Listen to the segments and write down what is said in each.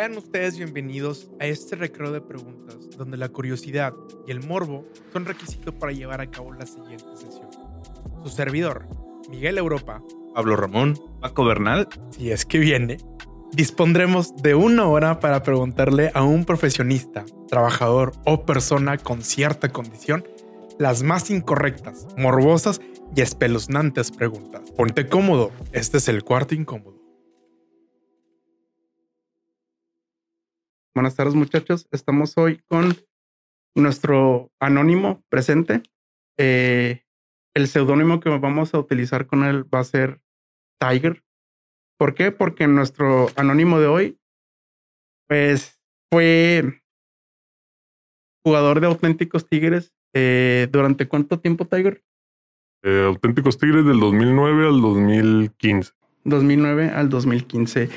Sean ustedes bienvenidos a este recreo de preguntas donde la curiosidad y el morbo son requisito para llevar a cabo la siguiente sesión. Su servidor, Miguel Europa, Pablo Ramón, Paco Bernal. si es que viene, dispondremos de una hora para preguntarle a un profesionista, trabajador o persona con cierta condición las más incorrectas, morbosas y espeluznantes preguntas. Ponte cómodo, este es el cuarto incómodo. Buenas tardes muchachos, estamos hoy con nuestro anónimo presente. Eh, el seudónimo que vamos a utilizar con él va a ser Tiger. ¿Por qué? Porque nuestro anónimo de hoy, pues, fue jugador de auténticos Tigres. Eh, ¿Durante cuánto tiempo, Tiger? Eh, Auténticos Tigres del 2009 al 2015. 2009 al 2015.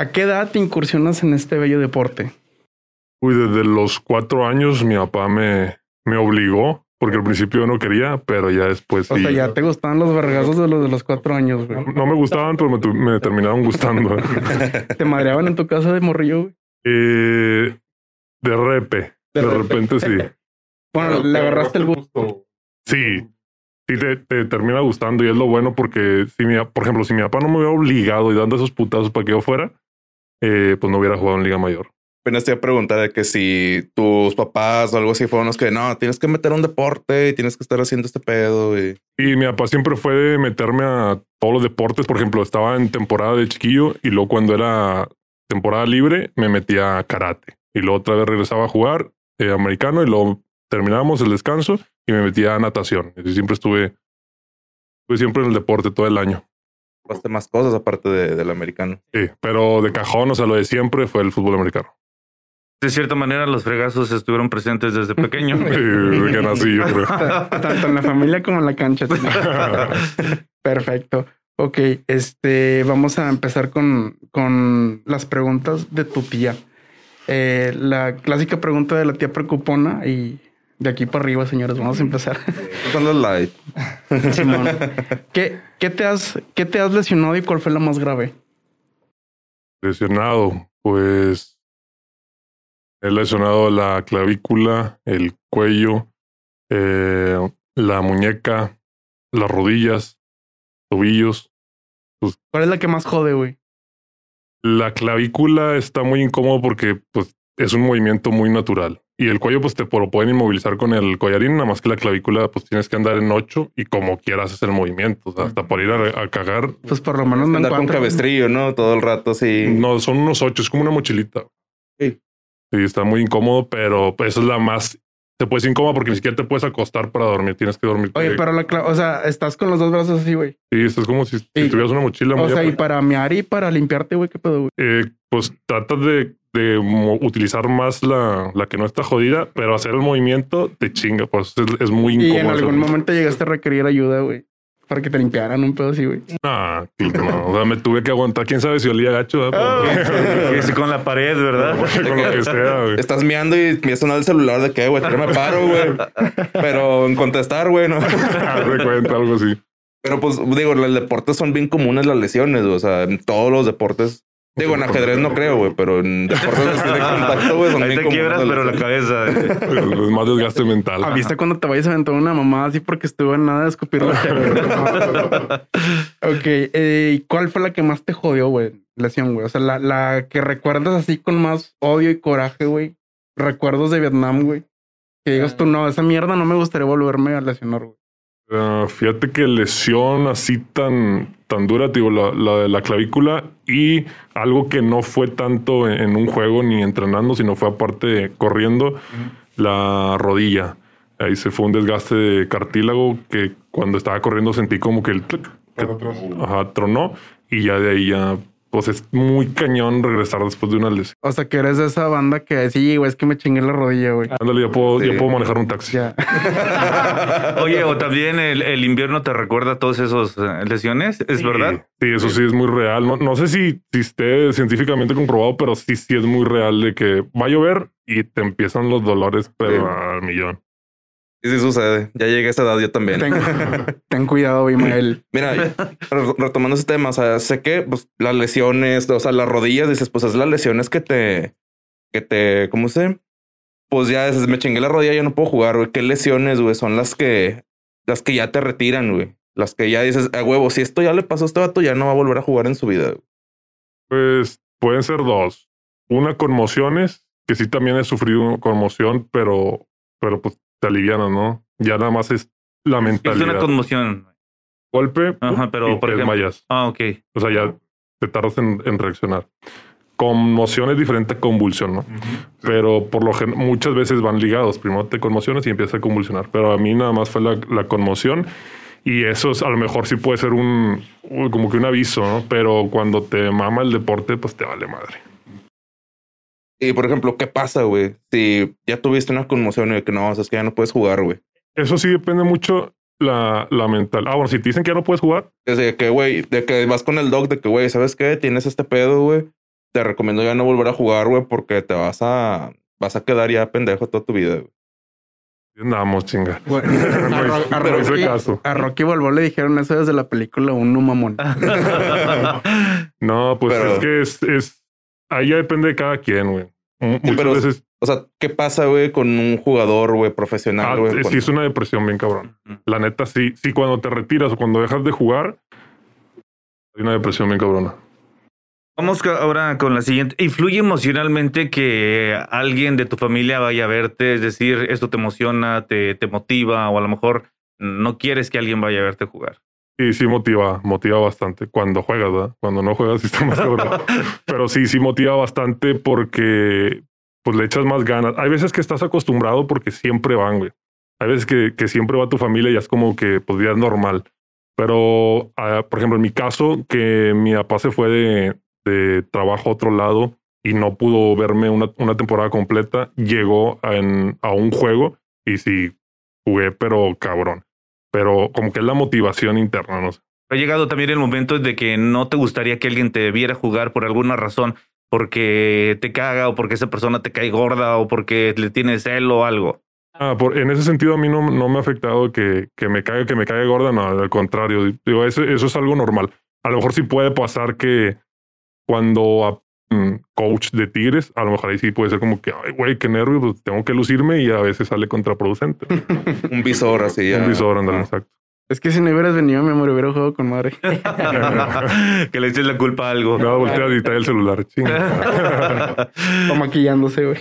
¿A qué edad te incursionas en este bello deporte? Uy, desde los cuatro años mi papá me, me obligó, porque al principio yo no quería, pero ya después O sí. sea, ya te gustaban los vergazos de los de los cuatro años, güey. No me gustaban, pero me, tu- me terminaron gustando. Te madreaban en tu casa de morrillo, güey. Eh, de repe, de, De repente sí. Bueno, le agarraste el gusto. Sí, sí te, te termina gustando y es lo bueno porque si mi, por ejemplo, si mi papá no me hubiera obligado y dando esos putazos para que yo fuera, eh, pues no hubiera jugado en Liga Mayor. apenas te iba a preguntar de que si tus papás o algo así fueron los que no, tienes que meter un deporte y tienes que estar haciendo este pedo. Y Y mi papá siempre fue de meterme a todos los deportes. Por ejemplo, estaba en temporada de chiquillo y luego cuando era temporada libre me metía a karate. Y luego otra vez regresaba a jugar eh, americano y luego terminábamos el descanso y me metía a natación. Y siempre estuve, estuve siempre en el deporte todo el año. Probaste más cosas aparte de- del americano. Sí, pero de cajón, o sea, lo de siempre fue el fútbol americano. De cierta manera, los fregazos estuvieron presentes desde pequeño. Sí, desde que nací, yo creo. Tanto en la familia como en la cancha. Perfecto. Ok, este, vamos a empezar con, con las preguntas de tu tía. Eh, la clásica pregunta de la tía preocupona y de aquí para arriba, señores, vamos a empezar. Son los light. Simón, ¿qué, qué te has, ¿qué te has lesionado y cuál fue la más grave? Lesionado, pues he lesionado la clavícula, el cuello, eh, la muñeca, las rodillas, tobillos. ¿Cuál es la que más jode, güey? La clavícula está muy incómodo porque pues, es un movimiento muy natural. Y el cuello, pues te lo pueden inmovilizar con el collarín, nada más que la clavícula, pues tienes que andar en ocho y como quieras hacer el movimiento. O sea, hasta por ir a, a cagar, Pues por lo menos no Andar con cabestrillo, ¿no? Todo el rato así. no son unos ocho, es como una mochilita. Sí. Sí, está muy incómodo, pero pues, esa es la más. Te puedes incómoda porque ni siquiera te puedes acostar para dormir. Tienes que dormir. Oye, pero la cla- o sea, estás con los dos brazos así, güey. Sí, esto es como si, tuvieras una mochila muy O sea, y para mear y para limpiarte, güey, qué pedo, güey. eh, pues tratas de, de mo- utilizar más la, la que no está jodida, pero hacer el movimiento te chinga. Pues es, es muy Y incómodo. en algún momento llegaste a requerir ayuda, güey. Para que te limpiaran un pedo así, güey. Ah, claro, no. O sea, me tuve que aguantar. Quién sabe si olía gacho. Ah, Ese con la pared, ¿verdad? Con lo que sea, güey. Estás meando y me sonar el celular de que, güey, me paro, güey. Pero en contestar, güey, no. Cuenta, algo así. Pero pues digo, los deportes son bien comunes las lesiones, o sea, en todos los deportes. Digo, en ajedrez no creo, güey, pero en deportes de contacto, güey, son Ahí te quiebras, pero la cabeza. Es más desgaste mental. Ah, ¿Viste cuando te vayas a aventar una mamada así porque estuvo en nada de escupir la? Ok, eh, ¿y cuál fue la que más te jodió, güey? Lesión, güey. O sea, la, la que recuerdas así con más odio y coraje, güey. Recuerdos de Vietnam, güey. Que digas tú, no, esa mierda no me gustaría volverme a lesionar, güey. Ah, fíjate que lesión así tan, tan dura, digo, la, la de la clavícula y algo que no fue tanto en, en un juego ni entrenando, sino fue aparte corriendo, la rodilla. Ahí se fue un desgaste de cartílago que cuando estaba corriendo sentí como que el clic, que- ajá, tronó y ya de ahí ya, pues es muy cañón regresar después de una lesión. O sea, que eres de esa banda que sí, güey, es que me chingué la rodilla, güey. Ándale, ya puedo, Sí. ya puedo manejar un taxi. Ya. Oye, o también el, el invierno te recuerda todas esas eh, lesiones, ¿es Sí, verdad? Sí, eso sí es muy real. No, no sé si, si esté científicamente comprobado, pero sí, sí es muy real de que va a llover y te empiezan los dolores, pero Sí. al millón. Sí, sí sucede. Ya llegué a esa edad yo también. Ten, ten cuidado, Bimael. Mira, re- retomando ese tema, o sea, sé que pues, las lesiones, o sea, las rodillas, dices, pues es las lesiones que te, que te, ¿cómo se? Pues ya dices, me chingué la rodilla, ya no puedo jugar, güey. ¿Qué lesiones, güey? Son las que, las que ya te retiran, güey. Las que ya dices, a huevo, si esto ya le pasó a este vato, ya no va a volver a jugar en su vida. güey. Pues pueden ser dos. Una conmociones, que sí también he sufrido una conmoción, pero, pero pues te alivianas, ¿no? Ya nada más es la Es mentalidad. una conmoción. Golpe Ajá, y pero por te ejemplo. desmayas. Ah, ok. O sea, ya te tardas en, en reaccionar. Conmoción es diferente a convulsión, ¿no? Pero por lo general, muchas veces van ligados. Primero te conmocionas y empiezas a convulsionar. Pero a mí nada más fue la, la conmoción. Y eso es, a lo mejor sí puede ser un, un- como que un aviso, ¿no? Pero cuando te mama el deporte, pues te vale madre. Y por ejemplo, ¿qué pasa, güey? Si ya tuviste una conmoción y que no, o sea, es que ya no puedes jugar, güey. Eso sí depende mucho la, la mental. Ah, bueno, si te dicen que ya no puedes jugar, Es de que, güey, de que vas con el doc, de que, güey, ¿sabes qué? Tienes este pedo, güey. Te recomiendo ya no volver a jugar, güey, porque te vas a, vas a quedar ya pendejo toda tu vida, güey. andamos, chinga. A, Ro- Rocky, caso. a Rocky Balboa le dijeron eso desde la película Uno Mamón. No, pues Pero- es que es, es. Ahí ya depende de cada quien, güey. Muchas pero- veces O sea, ¿qué pasa, güey, con un jugador, güey, profesional, ah, güey? sí Cuando- es una depresión bien cabrón. La neta, sí, sí, cuando te retiras o cuando dejas de jugar, hay una depresión bien cabrona. Vamos ahora con la siguiente. ¿Influye emocionalmente que alguien de tu familia vaya a verte? Es decir, esto te emociona, te, te motiva o a lo mejor no quieres que alguien vaya a verte jugar. Sí, sí motiva, motiva bastante cuando juegas, ¿verdad? Cuando no juegas sí está más cabrón. Pero sí, sí motiva bastante porque pues le echas más ganas. Hay veces que estás acostumbrado porque siempre van, güey. Hay veces que, que siempre va tu familia y es como que pues ya es normal. Pero, ah, por ejemplo, en mi caso, que mi papá se fue de, de trabajo a otro lado y no pudo verme una, una temporada completa, llegó en- a un juego y sí jugué, pero cabrón. Pero como que es la motivación interna, no sé. Ha llegado también el momento de que no te gustaría que alguien te viera jugar por alguna razón, porque te caga o porque esa persona te cae gorda o porque le tienes celo o algo. Ah, por, en ese sentido a mí no, no me ha afectado que, que me caiga, que me caiga gorda, no, al contrario, digo, eso, eso es algo normal. A lo mejor sí puede pasar que cuando coach de Tigres, a lo mejor ahí sí puede ser como que, ay, güey, qué nervio, pues tengo que lucirme y a veces sale contraproducente. Un visor así, ya. Un visor, ándale, Ah. exacto. Es que si no hubieras venido, mi amor, hubiera jugado con madre. que le eches la culpa a algo. No, volteas y trae el celular. O maquillándose, güey.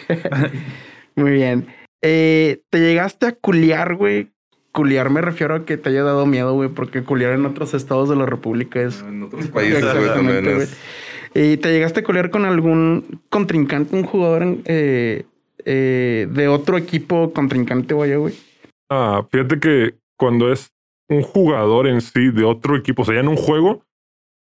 Muy bien. Eh, ¿Te llegaste a culiar, güey? Culiar me refiero a que te haya dado miedo, güey, porque culiar en otros estados de la República es... En otros países, güey, también Exactamente, güey. es. ¿Y te llegaste a culiar con algún contrincante, un jugador eh, eh, de otro equipo contrincante, vaya, güey? Ah, fíjate que cuando es un jugador en sí de otro equipo, o sea, ya en un juego,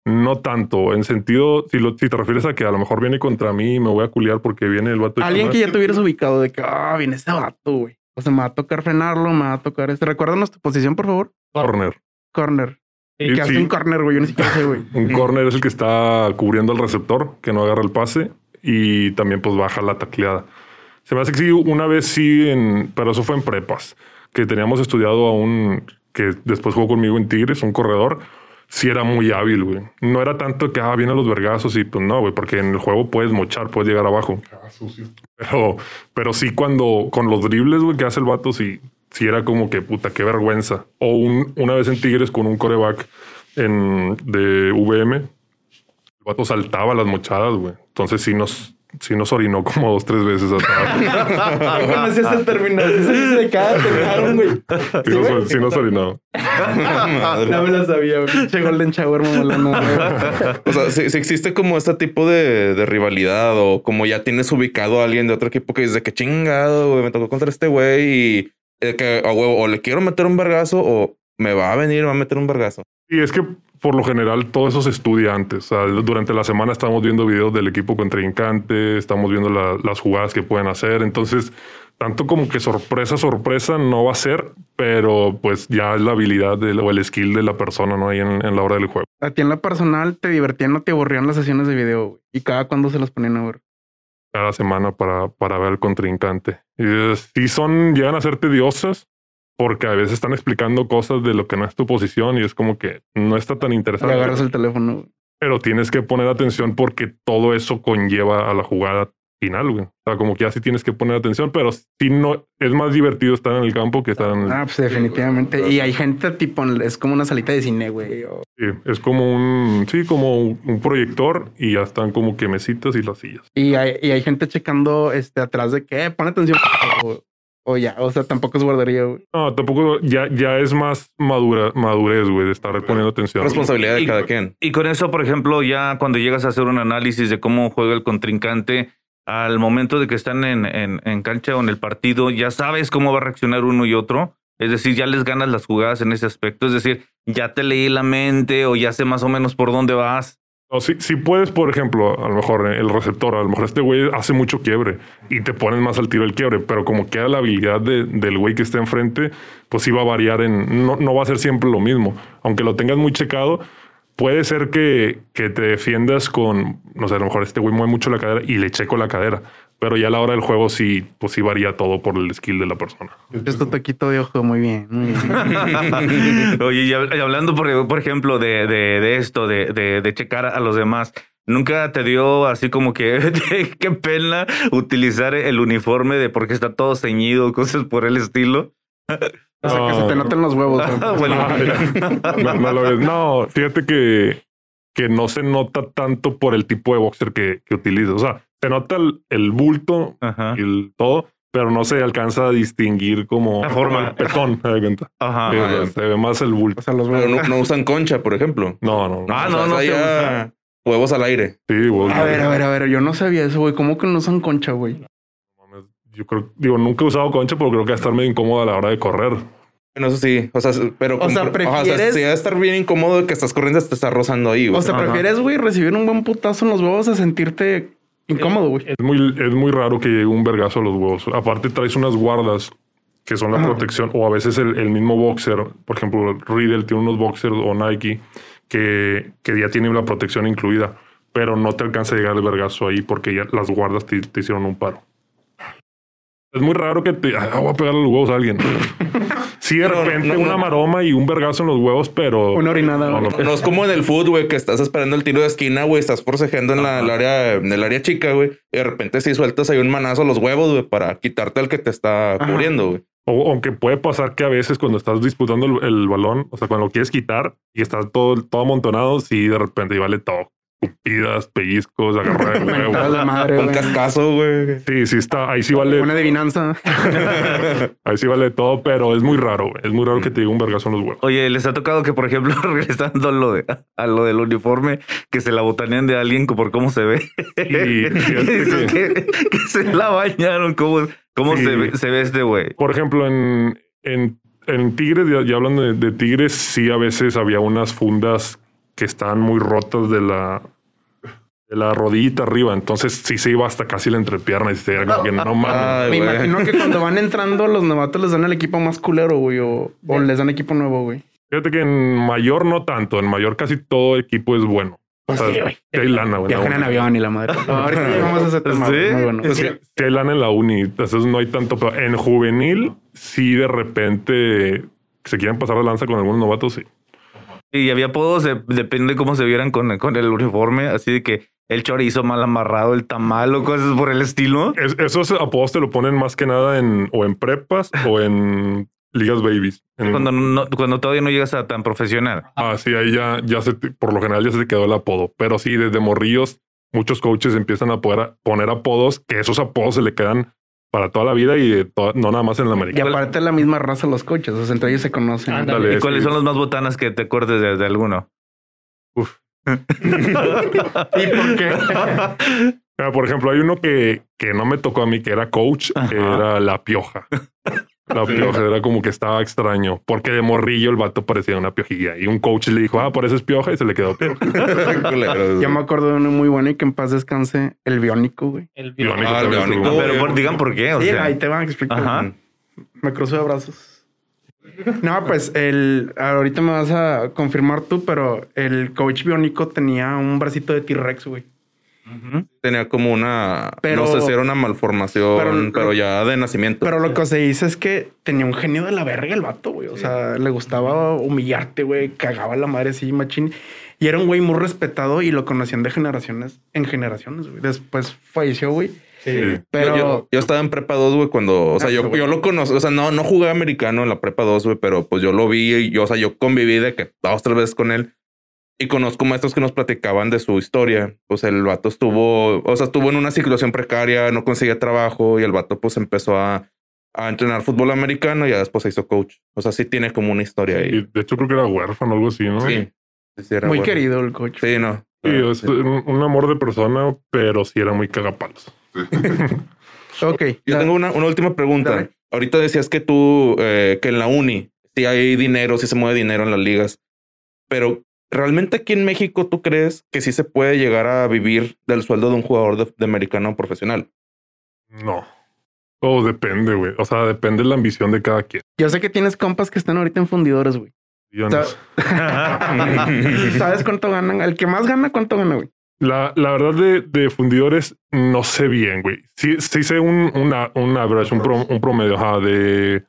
no tanto. En sentido, si, lo, si te refieres a que a lo mejor viene contra mí y me voy a culiar porque viene el vato. de Alguien que ya te hubieras ubicado de que, ah, viene ese vato, güey. O sea, me va a tocar frenarlo, me va a tocar este. Recuérdanos tu posición, por favor. Corner. Corner. Sí, ¿Qué hace un corner, güey? Yo ni siquiera sé, güey. Un corner es el que está cubriendo al receptor, que no agarra el pase y también pues baja la tacleada. Se me hace que sí, una vez sí, en, pero eso fue en prepas, que teníamos estudiado a un que después jugó conmigo en Tigres, un corredor. Sí era muy hábil, güey. No era tanto que, ah, vienen los vergazos y pues no, güey, porque en el juego puedes mochar, puedes llegar abajo. Pero, pero sí cuando con los dribles, güey, que hace el vato, sí, sí era como que puta, qué vergüenza. O un- una vez en Tigres con un coreback en, de VM, el vato saltaba las mochadas, güey. Entonces sí nos, sí nos orinó como dos, tres veces atrás. No conocías el término. Sí se dice de cada terminaron, güey. Sí nos, sí nos orinó. No me lo sabía, güey. Golden Shower, güey. O sea, si, existe como este tipo de, de rivalidad o como ya tienes ubicado a alguien de otro equipo que dice que chingado, güey, me tocó contra este güey y eh, que a huevo, o le quiero meter un vergazo o me va a venir va a meter un vergazo. Y es que por lo general todo eso se estudia antes. O sea, durante la semana estamos viendo videos del equipo contrincante, estamos viendo la- las jugadas que pueden hacer. Entonces, tanto como que sorpresa, sorpresa no va a ser, pero pues ya es la habilidad o el skill de la persona, ¿no? Ahí en, en la hora del juego. A ti en lo personal te divertían o te aburrían las sesiones de video. Y cada cuando se las ponían a ver. Cada semana para, para ver al contrincante. Y sí son, llegan a ser tediosas, porque a veces están explicando cosas de lo que no es tu posición y es como que no está tan Le interesante. agarras el teléfono. Pero tienes que poner atención porque todo eso conlleva a la jugada final, güey. O sea, como que así tienes que poner atención, pero si no, es más divertido estar en el campo que estar en el... Ah, pues definitivamente. Y hay gente tipo, es como una salita de cine, güey. o- Sí, es como un, sí, como un, proyector y ya están como que mesitas y las sillas. Y hay, y hay gente checando este atrás de que, eh, pon atención. O, o ya, o sea, tampoco es guardería, güey. No, tampoco, ya, ya es más madura, madurez, güey, de estar poniendo atención. Responsabilidad de Y- cada quien. Y con eso, por ejemplo, ya cuando llegas a hacer un análisis de cómo juega el contrincante, al momento de que están en, en, en cancha o en el partido, ya sabes cómo va a reaccionar uno y otro. Es decir, ya les ganas las jugadas en ese aspecto. Es decir, ya te leí la mente o ya sé más o menos por dónde vas. No, si, si puedes, por ejemplo, a lo mejor el receptor, a lo mejor este güey hace mucho quiebre y te pones más al tiro el quiebre, pero como queda la habilidad de- del güey que está enfrente, pues sí va a variar en, no, no va a ser siempre lo mismo. Aunque lo tengas muy checado, puede ser que, que te defiendas con, no sé, a lo mejor este güey mueve mucho la cadera y le checo la cadera, pero ya a la hora del juego sí, pues sí varía todo por el skill de la persona. Esto taquito de ojo, muy bien, muy bien. Oye, y hab- y hablando, por, por ejemplo, de, de, de esto, de, de, de checar a los demás, ¿nunca te dio así como que qué pena utilizar el uniforme de porque está todo ceñido, cosas por el estilo? O sea, que se te No. noten los huevos. bueno. no, no lo ves. No, fíjate que, que no se nota tanto por el tipo de boxer que, que utilizas. O sea, se nota el, el bulto Ajá. y el todo, pero no se alcanza a distinguir como La forma. el pezón. Ajá. Sí, Ah, se ve más el bulto. O sea, los Pero huevos. no, no usan concha, por ejemplo. No, no. Ah, no, no se ya usa. Huevos al aire. Sí, güey. A ver, a ver, a ver, yo no sabía eso, güey. ¿Cómo que no usan concha, güey? Yo creo, digo, nunca he usado concha porque creo que va a estar medio incómodo a la hora de correr. Bueno, eso sí. O sea, pero... O sea, ¿prefieres- sí, va a estar bien incómodo que estás corriendo, te está rozando ahí, güey. O sea. ¿prefieres, güey, recibir un buen putazo en los huevos a sentirte incómodo, güey? Es muy, es muy raro que llegue un vergazo a los huevos. Aparte, traes unas guardas que son la Ajá. protección, o a veces el, el mismo boxer, por ejemplo, Riddle tiene unos boxers o Nike que, que ya tienen la protección incluida, pero no te alcanza a llegar el vergazo ahí porque ya las guardas te, te hicieron un paro. Es muy raro que te ah, voy a pegar los huevos a alguien. Sí, de Pero repente no, no. una maroma y un vergazo en los huevos, pero Una orinada, No, no. No es como en el fútbol, güey, que estás esperando el tiro de esquina, güey, estás forcejeando en la, el área, en el área chica, güey, y de repente si sueltas ahí un manazo a los huevos, güey, para quitarte al que te está Ajá. cubriendo, güey. O, aunque puede pasar que a veces cuando estás disputando el, el balón, o sea, cuando lo quieres quitar y está todo, todo amontonado, sí, de repente y vale todo. Cupidas, pellizcos, agarrar el huevo. la madre, güey. cascazo, güey. Sí, sí está, ahí sí vale, Una adivinanza. ahí sí vale todo, pero es muy raro, güey. es muy raro que te diga un vergazo en los huevos. Oye, les ha tocado que, por ejemplo, regresando a lo, de, a lo del uniforme, que se la botanean de alguien por cómo se ve. Y Dices que- que, que se la bañaron. ¿Cómo, cómo Sí. se, ve, se ve este güey? Por ejemplo, en, en, en Tigres, ya, ya hablando de, de Tigres, sí a veces había unas fundas que estaban muy rotas de la de la rodillita arriba, entonces sí se iba hasta casi la entrepierna y se era como que no mames. Me imagino que cuando van entrando los novatos les dan el equipo más culero, güey, o, o les dan equipo nuevo, güey. Fíjate que en mayor no tanto, en mayor casi todo equipo es bueno. O sea, Pues sí, hay lana, güey. Viajan en avión y la madre. Ahorita llegamos a ese tema. ¿Sí? güey, Muy bueno. Sí, sí hay lana en la uni, entonces no hay tanto. Pero en juvenil, sí de repente se quieren pasar de lanza con algunos novatos, sí. Y había apodos, de- depende de cómo se vieran con, con el uniforme, así de que el chorizo mal amarrado, el tamal o cosas por el estilo. Es- esos apodos te lo ponen más que nada en o en prepas o en ligas babies. En- Cuando, no, cuando todavía no llegas a tan profesional. Ah, sí, ahí ya, ya se, por lo general ya se te quedó el apodo. Pero sí, desde morrillos, muchos coaches empiezan a poder poner apodos que esos apodos se le quedan para toda la vida y de toda- no nada más en la Y americana. aparte la misma raza los coches, o sea, entre ellos se conocen. Ándale. ¿Y cuáles son las más botanas que te acuerdes de, de alguno? Uf. ¿Y por qué? Ah, por ejemplo, hay uno que, que no me tocó a mí, que era coach, que era la pioja. La pioja era como que estaba extraño, porque de morrillo el vato parecía una piojilla. Y un coach le dijo, ah, por eso es pioja, y se le quedó pioja. Yo me acuerdo de uno muy bueno y que en paz descanse, el biónico, güey. El Biónico Ah, el biónico. Pero por- digan por qué. O Sí, sea, ahí te van a explicar. Ajá. Me cruzo de brazos. No, pues el ahorita me vas a confirmar tú, pero el coach biónico tenía un bracito de T-Rex, güey. Tenía como una, Pero- no sé si era una malformación, pero- pero, ya de nacimiento. Pero lo que se dice es que tenía un genio de la verga el vato, güey. O sea, le gustaba humillarte, güey. Cagaba la madre así, machín. Y era un güey muy respetado y lo conocían de generaciones en generaciones, güey. Después falleció, güey. Sí. Pero... Yo, yo- yo estaba en prepa 2, güey, cuando, o sea, yo, yo lo conozco, o sea, no, no jugué americano en la prepa 2, güey, pero pues yo lo vi y yo, o sea, yo conviví de que dos, tres veces con él y conozco maestros que nos platicaban de su historia. Pues el vato estuvo, o sea, estuvo en una situación precaria, no conseguía trabajo y el vato pues empezó a, a entrenar fútbol americano y ya después se hizo coach. O sea, sí tiene como una historia Y ahí. de hecho creo que era huérfano o algo así, ¿no? Sí. Sí, sí, era muy bueno. querido el coach. Sí, no. Sí, Ah, es sí. un, un amor de persona, pero sí era muy cagapalos. Ok. Yo tengo una, una última pregunta. Dale. Ahorita decías que tú, eh, que en la uni, sí hay dinero, sí se mueve dinero en las ligas, pero ¿realmente aquí en México tú crees que sí se puede llegar a vivir del sueldo de un jugador de, de americano profesional? No. Todo depende, güey. O sea, depende de la ambición de cada quien. Yo sé que tienes compas que están ahorita en fundidores, güey. ¿Sabes cuánto ganan? El que más gana, ¿cuánto gana, güey? La, la verdad de, de fundidores no sé bien, güey. Sí, sí sé un, una, un average, un, pro- un promedio ajá, de,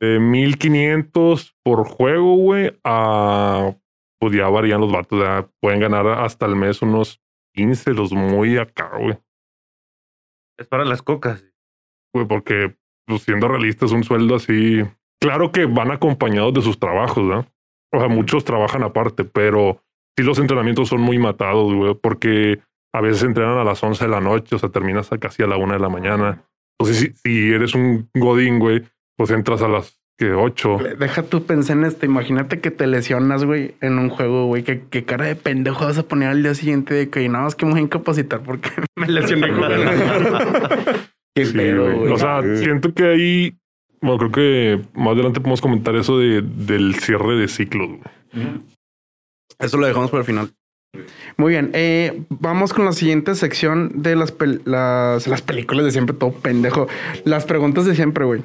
de 1500 por juego, güey, a pues ya varían los vatos. ya pueden ganar hasta el mes unos 15, los muy acá, güey. Es para las cocas. Güey, porque pues, siendo realistas, un sueldo así. Claro que van acompañados de sus trabajos, ¿no? O sea, muchos trabajan aparte, pero sí los entrenamientos son muy matados, güey, porque a veces entrenan a las 11 de la noche, o sea, terminas casi a la una de la mañana. Entonces, si, si eres un godín, güey, pues entras a las que 8. Deja tú pensar en esto. Imagínate que te lesionas, güey, en un juego, güey. ¿Qué, qué cara de pendejo vas a poner al día siguiente de que nada más que me voy a incapacitar porque me lesioné jugando. Qué Sí, pedo, güey. O sea, siento que ahí, bueno, creo que más adelante podemos comentar eso de, del cierre de ciclos, güey. Eso lo dejamos para el final. Muy bien. eh, vamos con la siguiente sección de las, pel- las, las películas de siempre, todo pendejo. Las preguntas de siempre, güey.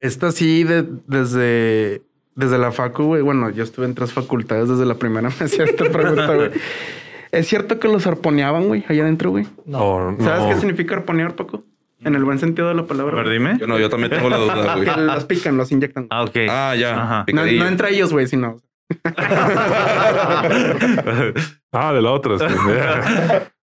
Esta sí, de- desde, desde la facu, güey. Bueno, yo estuve en tres facultades desde la primera me hacía esta pregunta, güey. ¿Es cierto que los arponeaban, güey, allá adentro, güey? No, no. ¿Sabes qué significa arponear, Paco? En el buen sentido de la A palabra. ver, dime. Yo no, yo también tengo la duda, güey. Los pican, los inyectan. Ah, ok. Ah, ya. Ajá. no, no entre ellos, güey, sino. Ah, de la otra. sí.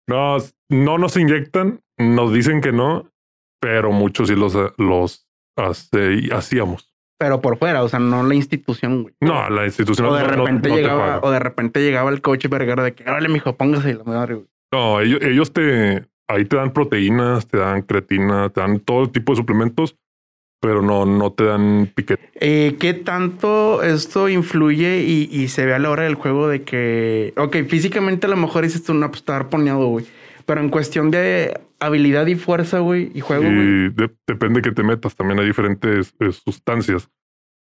no, no nos inyectan, nos dicen que no, pero muchos sí los, los hace- hacíamos. Pero por fuera, o sea, no la institución, güey. No, la institución O de no, no- repente no te llegaba, o de repente llegaba el coach vergara de que, órale, mijo, póngase la madre, güey. No, ellos, ellos te ahí te dan proteínas, te dan creatina, te dan todo tipo de suplementos, pero no, no te dan piquete. Eh, ¿Qué tanto esto influye y, y se ve a la hora del juego de que, ok, físicamente a lo mejor dices tú, no, pues está arponeado, güey. Pero en cuestión de habilidad y fuerza, güey, y juego, güey. Y de- depende que te metas, también hay diferentes eh, sustancias.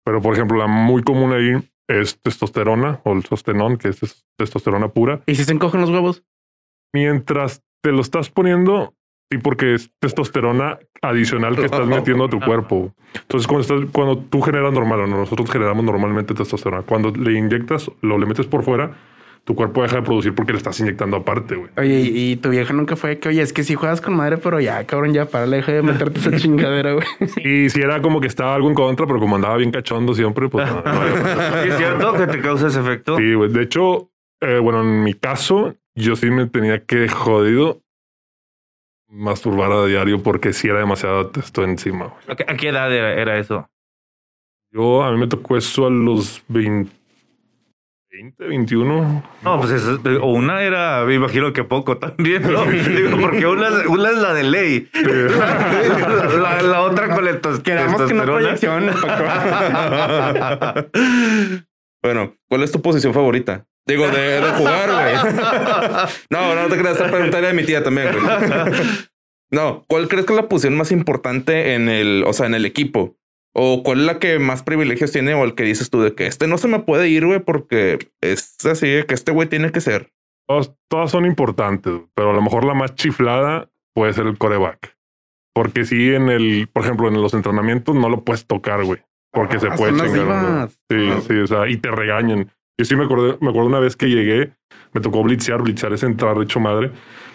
Pero, por ejemplo, la muy común ahí es testosterona o el sostenón, que es tes- testosterona pura. ¿Y si se encogen los huevos? Mientras te lo estás poniendo, sí, porque es testosterona adicional que estás metiendo a tu cuerpo. Entonces, cuando, estás, cuando tú generas normal, o nosotros generamos normalmente testosterona, cuando le inyectas, lo le metes por fuera, tu cuerpo deja de producir porque le estás inyectando aparte, güey. Oye, y, y tu vieja nunca fue que, oye, es que si juegas con madre, pero ya, cabrón, ya, para, deja de meterte esa chingadera, güey. Y si era como que estaba algo en contra, pero como andaba bien cachondo siempre, pues no, no había- ¿Sí es cierto que te causa ese efecto? Sí, güey. De hecho, eh, bueno, en mi caso, yo sí me tenía que jodido masturbar a diario porque sí era demasiado testo encima. güey. ¿A qué, a qué edad era, era eso? Yo, a mí me tocó eso a los 20, 20 21. No, pues es- o una era, me imagino que poco también, ¿no? Digo, porque una, es- una es la de ley. La, la otra con el tos- Quedamos que no proyección, Paco. Bueno, ¿cuál es tu posición favorita? Digo, de, de jugar, güey. No, no te creas, esta pregunta era de mi tía también, güey. No, ¿cuál crees que es la posición más importante en el, o sea, en el equipo? ¿O cuál es la que más privilegios tiene o el que dices tú de que este no se me puede ir, güey, porque es así de que este güey tiene que ser? Todas, todas son importantes, pero a lo mejor la más chiflada puede ser el coreback. Porque si en el, por ejemplo, en los entrenamientos no lo puedes tocar, güey. Porque se Ah, puede son las chingar. Sí, sí, o sea, y te regañan. Yo sí me acuerdo, me acuerdo una vez que llegué, me tocó blitzear, blitzear es entrar hecho madre.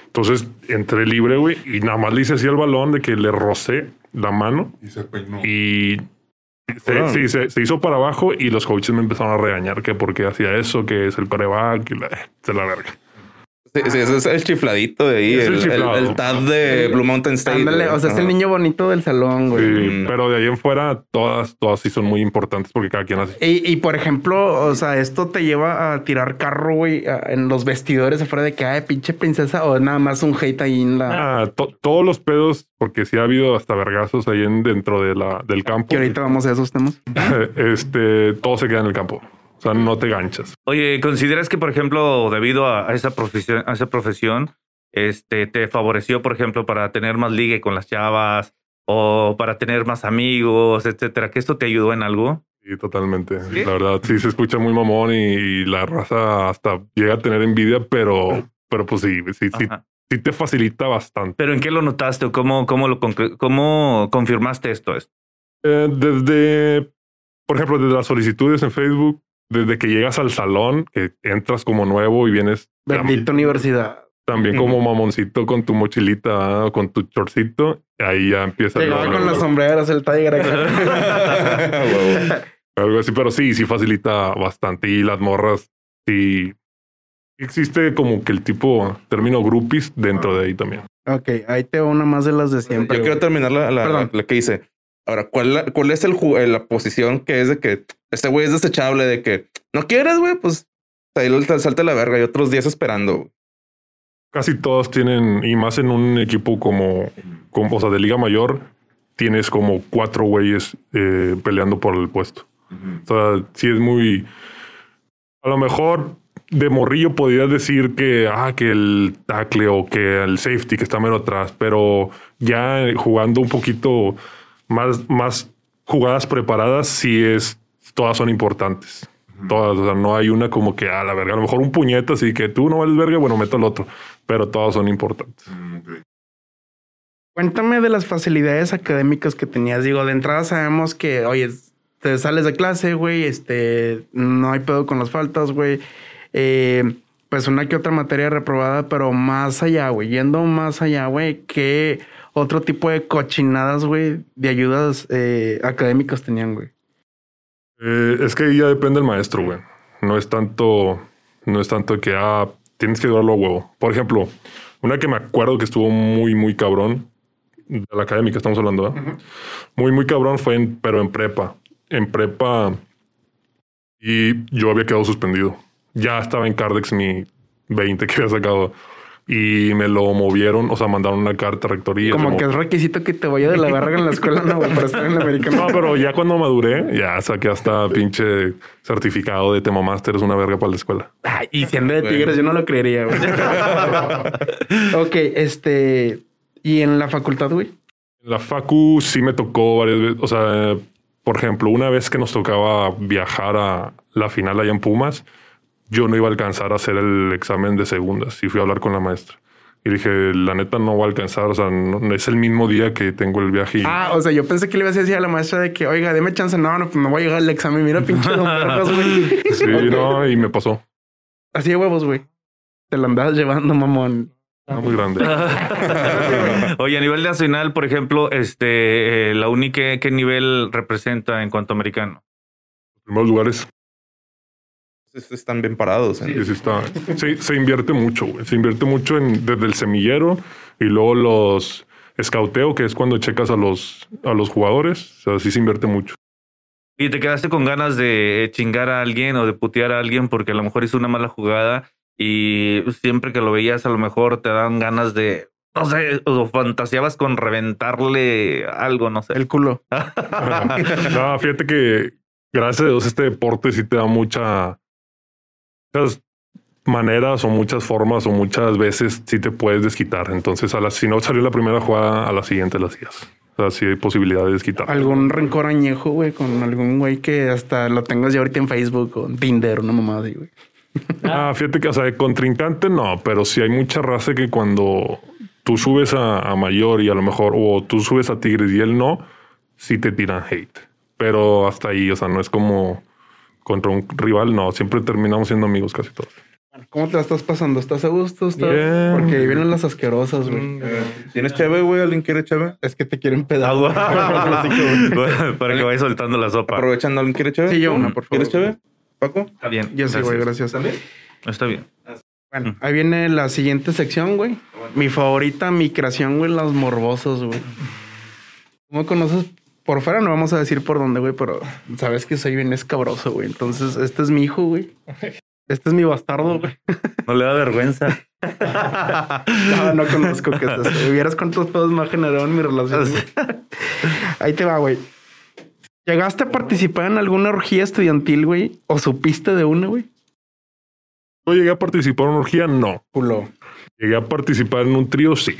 Entonces entré libre, güey, y nada más le hice así al balón de que le rocé la mano Y se peinó. y se, sí, se, se hizo para abajo y los coaches me empezaron a regañar que porque hacía eso, que es el coreback, y la, de la verga. Sí, sí, ese es el chifladito de ahí, Es el el, el, chiflado. el tad de Blue Mountain State. Ándale, o sea, es el niño bonito del salón, güey. Sí, pero de ahí en fuera todas, todas sí son muy importantes porque cada quien hace. Y, y, por ejemplo, o sea, esto te lleva a tirar carro, güey, a- en los vestidores afuera de que, ay, pinche princesa, o es nada más un hate ahí en la. Ah, to- todos los pedos, porque sí ha habido hasta vergazos ahí en, dentro de la, del campo. Que ahorita vamos a esos temas. este, todo se queda en el campo. O sea, no te ganchas. Oye, ¿consideras que, por ejemplo, debido a, esa profesión, a esa profesión, este, te favoreció, por ejemplo, para tener más ligue con las chavas o para tener más amigos, etcétera? ¿Que esto te ayudó en algo? Sí, totalmente. ¿Sí? La verdad, sí se escucha muy mamón y, y la raza hasta llega a tener envidia, pero, pero pues sí, sí, sí, sí te facilita bastante. ¿Pero en qué lo notaste o cómo, cómo, lo, cómo confirmaste esto? esto? Eh, desde, por ejemplo, desde las solicitudes en Facebook, desde que llegas al salón, que entras como nuevo y vienes Bendita universidad. también como mamoncito con tu mochilita, ¿ah? con tu chorcito, ahí ya empieza Llegaba con las sombreras, el Tiger algo así, pero sí, sí facilita bastante. Y las morras, sí, existe como que el tipo término groupies dentro de ahí también. ok, ahí te va una más de las de siempre. Yo quiero terminar la, la, la que hice. Ahora, ¿cuál, cuál es el, eh, la posición que es de que este güey es desechable? De que no quieres, güey, pues ahí te salte la verga y otros días esperando. güey. Casi todos tienen, y más en un equipo como, como o sea, de Liga Mayor, tienes como cuatro güeyes eh, peleando por el puesto. O sea, sí es muy. A lo mejor de morrillo podrías decir que, ah, que el tackle o que el safety que está menos atrás, pero ya jugando un poquito más, más jugadas preparadas, sí es, todas son importantes. Todas, o sea, no hay una como que a la verga, a lo mejor un puñete, así que tú no vales verga, bueno, meto el otro, pero todas son importantes. Mm. Cuéntame de las facilidades académicas que tenías. Digo, de entrada sabemos que, oye, te sales de clase, güey, este, no hay pedo con las faltas, güey. Eh, pues una que otra materia reprobada, pero más allá, güey, yendo más allá, güey, ¿qué otro tipo de cochinadas, güey, de ayudas eh, académicas tenían, güey? Eh, es que ya depende del maestro, güey. No es tanto, no es tanto que ah, tienes que darlo a huevo. Por ejemplo, una que me acuerdo que estuvo muy, muy cabrón, de la académica estamos hablando, ¿verdad? Muy, muy cabrón fue en, pero en prepa. En prepa y yo había quedado suspendido. Ya estaba en Cardex mi 20 que había sacado y me lo movieron, o sea, mandaron una carta a rectoría. Como que es requisito que te vaya de la verga en la escuela, no, para estar en la americana. No, pero ya cuando maduré, ya saqué hasta pinche certificado de tema máster, es una verga para la escuela. Ay, y siendo de Tigres, yo no lo creería, güey. ok, este. ¿Y en la facultad, güey? En la facu sí me tocó varias veces, o sea, por ejemplo, una vez que nos tocaba viajar a la final allá en Pumas, yo no iba a alcanzar a hacer el examen de segundas y fui a hablar con la maestra. Y dije, la neta no voy a alcanzar, o sea, no- no- es el mismo día que tengo el viaje y Ah, o sea, yo pensé que le iba a decir a la maestra de que, oiga, deme chance. No, no, pues me voy a llegar al examen. Mira, pinche vergas, güey. sí, no, y me pasó. Así de huevos, güey. Te la andabas llevando, mamón. Está muy grande. Oye, a nivel nacional, por ejemplo, este, eh, la uni, ¿qué, qué nivel representa en cuanto a americano? En primeros lugares, Es- Están bien parados. ¿eh? Sí, sí está. Sí, se invierte mucho, güey. Se invierte mucho en, desde el semillero y luego los escauteo, que es cuando checas a los, a los jugadores. O sea, sí se invierte mucho. ¿Y te quedaste con ganas de chingar a alguien o de putear a alguien porque a lo mejor hizo una mala jugada y siempre que lo veías a lo mejor te dan ganas de, no sé, o fantaseabas con reventarle algo, no sé. El culo. no, fíjate que gracias a Dios este deporte sí te da mucha, muchas maneras o muchas formas o muchas veces sí te puedes desquitar. Entonces, a la, si no salió la primera jugada, a la siguiente la hacías. O sea, sí hay posibilidad de desquitar. Algún rencor añejo, güey, con algún güey que hasta lo tengas ya ahorita en Facebook o en Tinder, una mamada así, güey. Ah, fíjate que, o sea, de contrincante no, pero sí hay mucha raza que cuando tú subes a, a mayor y a lo mejor, o tú subes a Tigres y él no, sí te tiran hate. Pero hasta ahí, o sea, no es como, contra un rival, no, siempre terminamos siendo amigos casi todos. ¿Cómo te la estás pasando? ¿Estás a gusto? ¿Estás- Bien. Porque ahí vienen las asquerosas, güey. Mm. ¿Tienes cheve, güey? ¿Alguien quiere cheve? Es que te quieren pedar. Agua. Para que vaya soltando la sopa. Aprovechando, ¿alguien quiere cheve? Sí, yo una, por favor. ¿Quieres cheve? Paco? Está bien. Yo sí, güey, gracias. Está bien. Bueno, ahí viene la siguiente sección, güey. Mi favorita, mi creación, güey, los morbosos, güey. ¿Cómo conoces? Por fuera no vamos a decir por dónde, güey, pero sabes que soy bien escabroso, güey. Entonces, este es mi hijo, güey. Este es mi bastardo, güey. No le da vergüenza. No, no conozco qué es eso. Vieras cuántos pedos me ha generado en mi relación. güey. Ahí te va, güey. ¿Llegaste a participar en alguna orgía estudiantil, güey? ¿O supiste de una, güey? ¿No llegué a participar en una orgía? No. Culo. Llegué a participar en un trío, sí.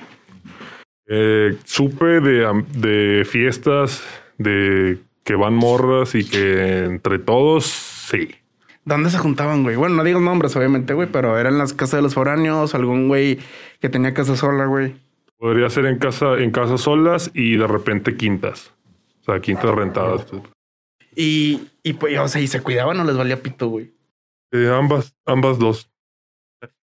Eh, supe de, de fiestas, de que van morras y que entre todos, sí. ¿Dónde se juntaban, güey? Bueno, no digo nombres, obviamente, güey, pero eran las casas de los foráneos, algún güey que tenía casa sola, güey. Podría ser en casa, en casas solas y de repente quintas. O sea, quintas rentadas. Y, y pues, o sea, y se cuidaban o les valía pito, güey. Eh, ambas, ambas dos.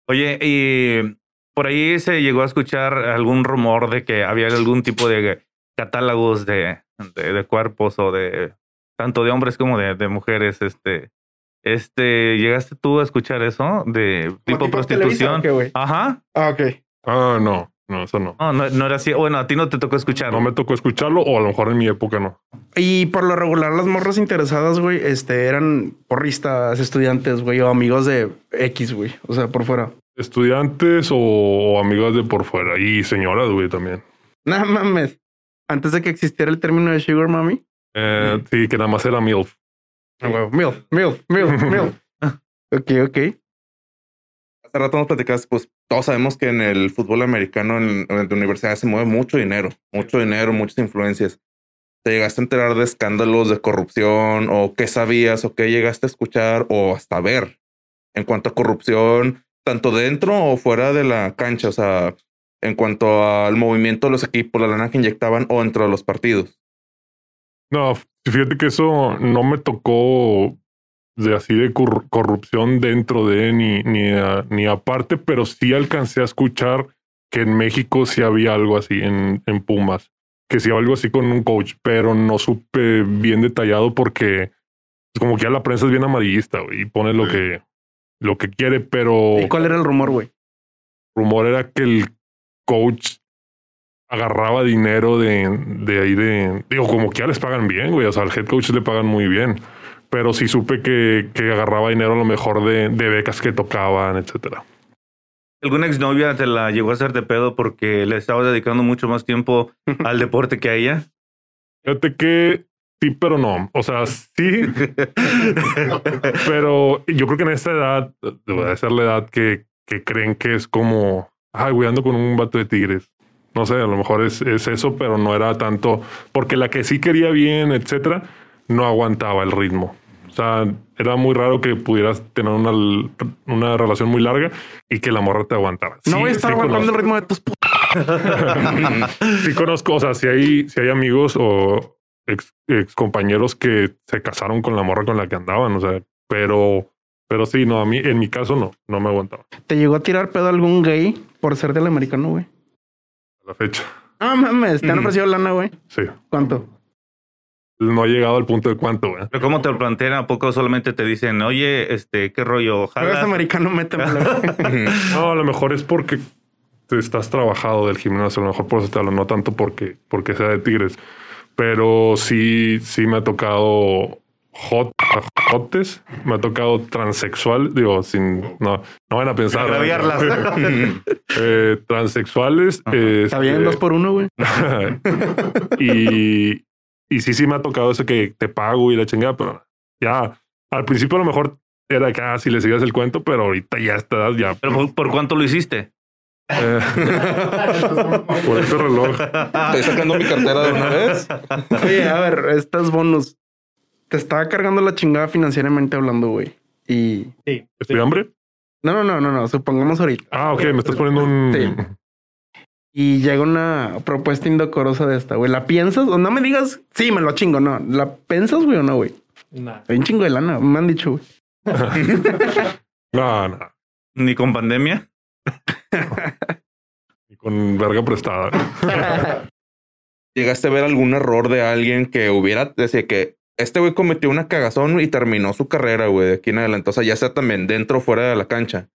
Oye, y por ahí se llegó a escuchar algún rumor de que había algún tipo de catálogos de, de, de cuerpos o de tanto de hombres como de, de mujeres. Este, este, ¿llegaste tú a escuchar eso de tipo ¿Como Televisa prostitución? qué? Ajá. Ah, ok. Ah, no, no, eso no. No, no, no era así. Bueno, a ti no te tocó escuchar. No me tocó escucharlo o a lo mejor en mi época no. Y por lo regular, las morras interesadas, güey, este, eran porristas, estudiantes, güey, o amigos de X, güey. O sea, por fuera. Estudiantes o, o amigas de por fuera y señoras, güey, también. No mames. Antes de que existiera el término de sugar mami. Eh, sí, que nada más era MILF. Ah, güey, Milf, milf, milf, milf. Ok, ok. Hace rato nos platicaste, pues todos sabemos que en el fútbol americano, en, en tu universidad, se mueve mucho dinero, mucho dinero, muchas influencias. ¿Te llegaste a enterar de escándalos de corrupción o qué sabías o qué llegaste a escuchar o hasta ver en cuanto a corrupción, tanto dentro o fuera de la cancha? O sea, en cuanto al movimiento de los equipos, la lana que inyectaban o dentro de los partidos. No, fíjate que eso no me tocó de así de corru- corrupción dentro de ni, ni, a- ni aparte, pero sí alcancé a escuchar que en México sí había algo así en, en Pumas, que sí había algo así con un coach, pero no supe bien detallado porque como que ya la prensa es bien amarillista güey, y pone lo que lo que quiere, pero ¿Y cuál era el rumor, güey? rumor era que el coach agarraba dinero de, de ahí de... Digo, como que ya les pagan bien, güey. O sea, al head coach le pagan muy bien. Pero sí supe que, que agarraba dinero a lo mejor de, de becas que tocaban, etcétera. ¿Alguna exnovia te la llegó a hacer de pedo porque le estabas dedicando mucho más tiempo al deporte que a ella? Fíjate que sí, pero no. O sea, sí, pero yo creo que en esta edad, debe ser la edad que, que creen que es como, ay, güey, ando con un vato de tigres. No sé, a lo mejor es, es eso, pero no era tanto, porque la que sí quería bien, etcétera, no aguantaba el ritmo. O sea, era muy raro que pudieras tener una, una relación muy larga y que la morra te aguantara. No Sí, voy a estar sí aguantando el ritmo de tus putas. sí conozco, o sea, si hay, si hay amigos o ex, ex compañeros que se casaron con la morra con la que andaban, o sea, pero, pero sí, no, a mí, en mi caso no, no me aguantaba ¿Te llegó a tirar pedo algún gay por ser del americano, güey? a la fecha. Ah, mames, te han Mm. ofrecido lana, güey. Sí, ¿Cuánto? no he llegado al punto de cuánto, güey. Pero ¿cómo te lo plantean? ¿A poco solamente te dicen, oye, este, qué rollo? ¿Jalas? americano, métemela. güey. No, a lo mejor es porque te estás trabajado del gimnasio, a lo mejor por eso te hablo, no tanto porque, porque sea de tigres, pero sí, sí me ha tocado hot, hotes, me ha tocado transexual, digo, sin, no, no van a pensar. Agraviarlas. Eh, transexuales. Está bien, dos por uno, güey. y, y sí, sí me ha tocado eso que te pago y la chingada, pero ya al principio a lo mejor era que ah, si le sigas el cuento, pero ahorita ya está, ya. ¿Pero por, por cuánto lo hiciste? Eh, por este reloj. Estoy sacando mi cartera de una vez. Oye, a ver, estas bonus. Te estaba cargando la chingada financieramente hablando, güey. Y. ¿Estoy hambre? No, no, no, no, no. Supongamos ahorita. Ah, ok, me estás poniendo un. Sí. Y llega una propuesta indecorosa de esta, güey. ¿La piensas? O no me digas, sí, me lo chingo, no. ¿La piensas, güey, o no, güey? Nah. Hay un chingo de lana, me han dicho, güey. No, no. Ni con pandemia. Y con verga prestada. ¿Llegaste a ver algún error de alguien que hubiera, decía que este güey cometió una cagazón y terminó su carrera, güey, de aquí en adelante? O sea, ya sea también dentro o fuera de la cancha.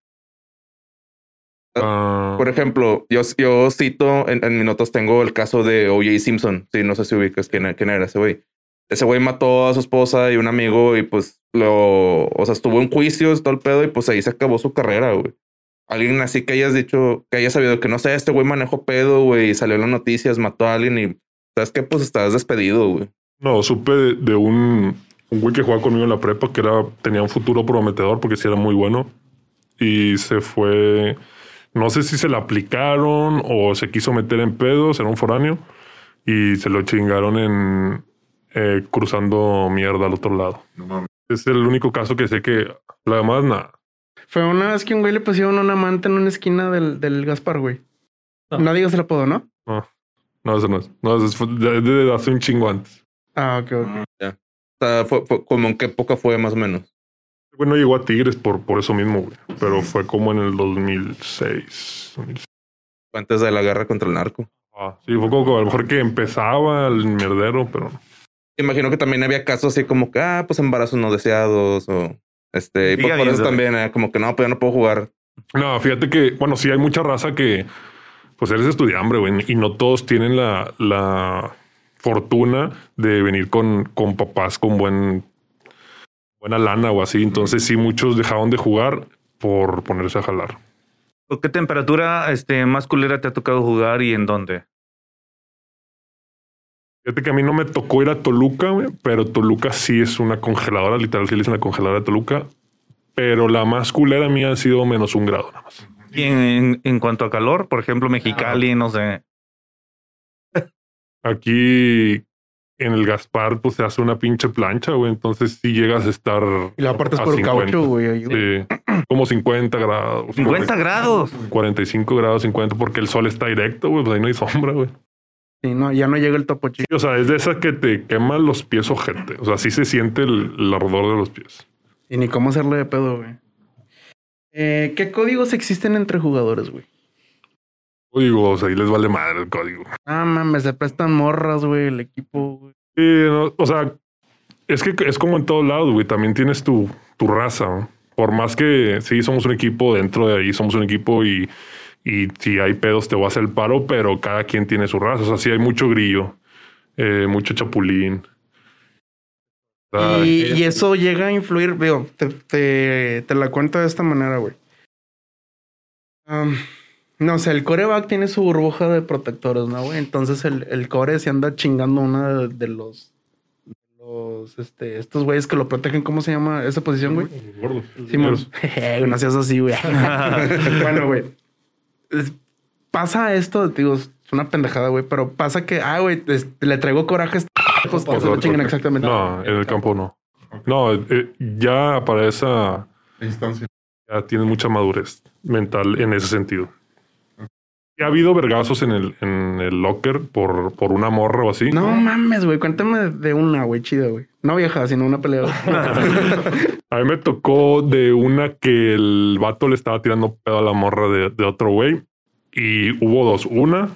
Ah, Por ejemplo, yo, yo cito en, en mis notas tengo el caso de O.J. Simpson. Sí, no sé si ubicas quién, quién era ese güey. Ese güey mató a su esposa y un amigo y pues lo, o sea, estuvo en juicios, todo el pedo y pues ahí se acabó su carrera, güey. Alguien así que hayas dicho, que hayas sabido que no sé, este güey manejó pedo, güey, y salió en las noticias, mató a alguien y sabes que pues estás despedido, güey. no, supe de, de un, un güey que jugaba conmigo en la prepa que era, tenía un futuro prometedor porque sí era muy bueno. Y se fue. No sé si se la aplicaron o se quiso meter en pedos, era un foráneo. Y se lo chingaron en eh, cruzando mierda al otro lado. No mames. Es el único caso que sé que la demás nada. Fue una vez que un güey le pusieron una manta en una esquina del, del Gaspar, güey. No. No digas el apodo, ¿no? No, eso no es. No, eso fue de, de hace un chingo antes. Ah, ok, ok. O sea, fue, fue como en qué época fue más o menos. Bueno, llegó a Tigres por, por eso mismo, güey. Pero fue como en el 2006. 2006. Antes de la guerra contra el narco. Ah, sí, fue como que a lo mejor que empezaba el mierdero, pero Imagino que también había casos así como que, ah, pues embarazos no deseados o este, y por eso también era como que no, pues ya no puedo jugar. No, fíjate que, bueno, sí hay mucha raza que, pues eres estudiambre, güey, y no todos tienen la, la fortuna de venir con, con papás con buen, buena lana o así. Entonces sí, muchos dejaron de jugar por ponerse a jalar. ¿Con qué temperatura este, más culera te ha tocado jugar y en dónde? Fíjate que a mí no me tocó ir a Toluca, güey, pero Toluca sí es una congeladora, literal, sí le dicen la congeladora de Toluca. Pero la más culera mía ha sido menos un grado nada más. Y en, en, en cuanto a calor, por ejemplo, Mexicali, no sé. Aquí en el Gaspar, pues se hace una pinche plancha, güey. Entonces sí llegas a estar. Y la parte es por 50. caucho, güey. Sí, como 50 grados. 50 grados. 45 grados, 50, porque el sol está directo, güey. Pues ahí no hay sombra, güey. Sí, no, ya no llega el topo chico. O sea, es de esas que te queman los pies ojete. O sea, sí se siente el, el ardor de los pies. Y ni cómo hacerle de pedo, güey. Eh, ¿Qué códigos existen entre jugadores, güey? Códigos, ahí les vale madre el código. Ah, mames, se prestan morras, güey, el equipo, güey. Sí, no, o sea, es que es como en todos lados, güey. También tienes tu, tu raza. ¿no? Por más que sí somos un equipo, dentro de ahí somos un equipo y, y si hay pedos te voy a hacer el paro, pero cada quien tiene su raza. O sea, sí hay mucho grillo, eh, mucho chapulín. Y, y eso llega a influir, digo, te, te, te la cuento de esta manera, güey. No sé, el coreback tiene su burbuja de protectores, ¿no, güey? Entonces el, el core se anda chingando una de, de los, de los, este, estos güeyes que lo protegen, ¿cómo se llama esa posición, güey? gordos. Simón. No seas así, güey. bueno, güey. Es- Pasa esto, digo, es una pendejada, güey, pero pasa que, ah, güey, le traigo coraje a estos que se lo chingan exactamente. No, en el campo no. No, eh, ya para esa, instancia. ya tienes mucha madurez mental en ese sentido. Ha habido vergazos en el, en el locker por, por una morra o así. No mames, güey. Cuéntame de una, güey, chida, güey. No vieja, sino una pelea. A mí me tocó de una que el vato le estaba tirando pedo a la morra de, de otro güey. Y hubo dos. Una,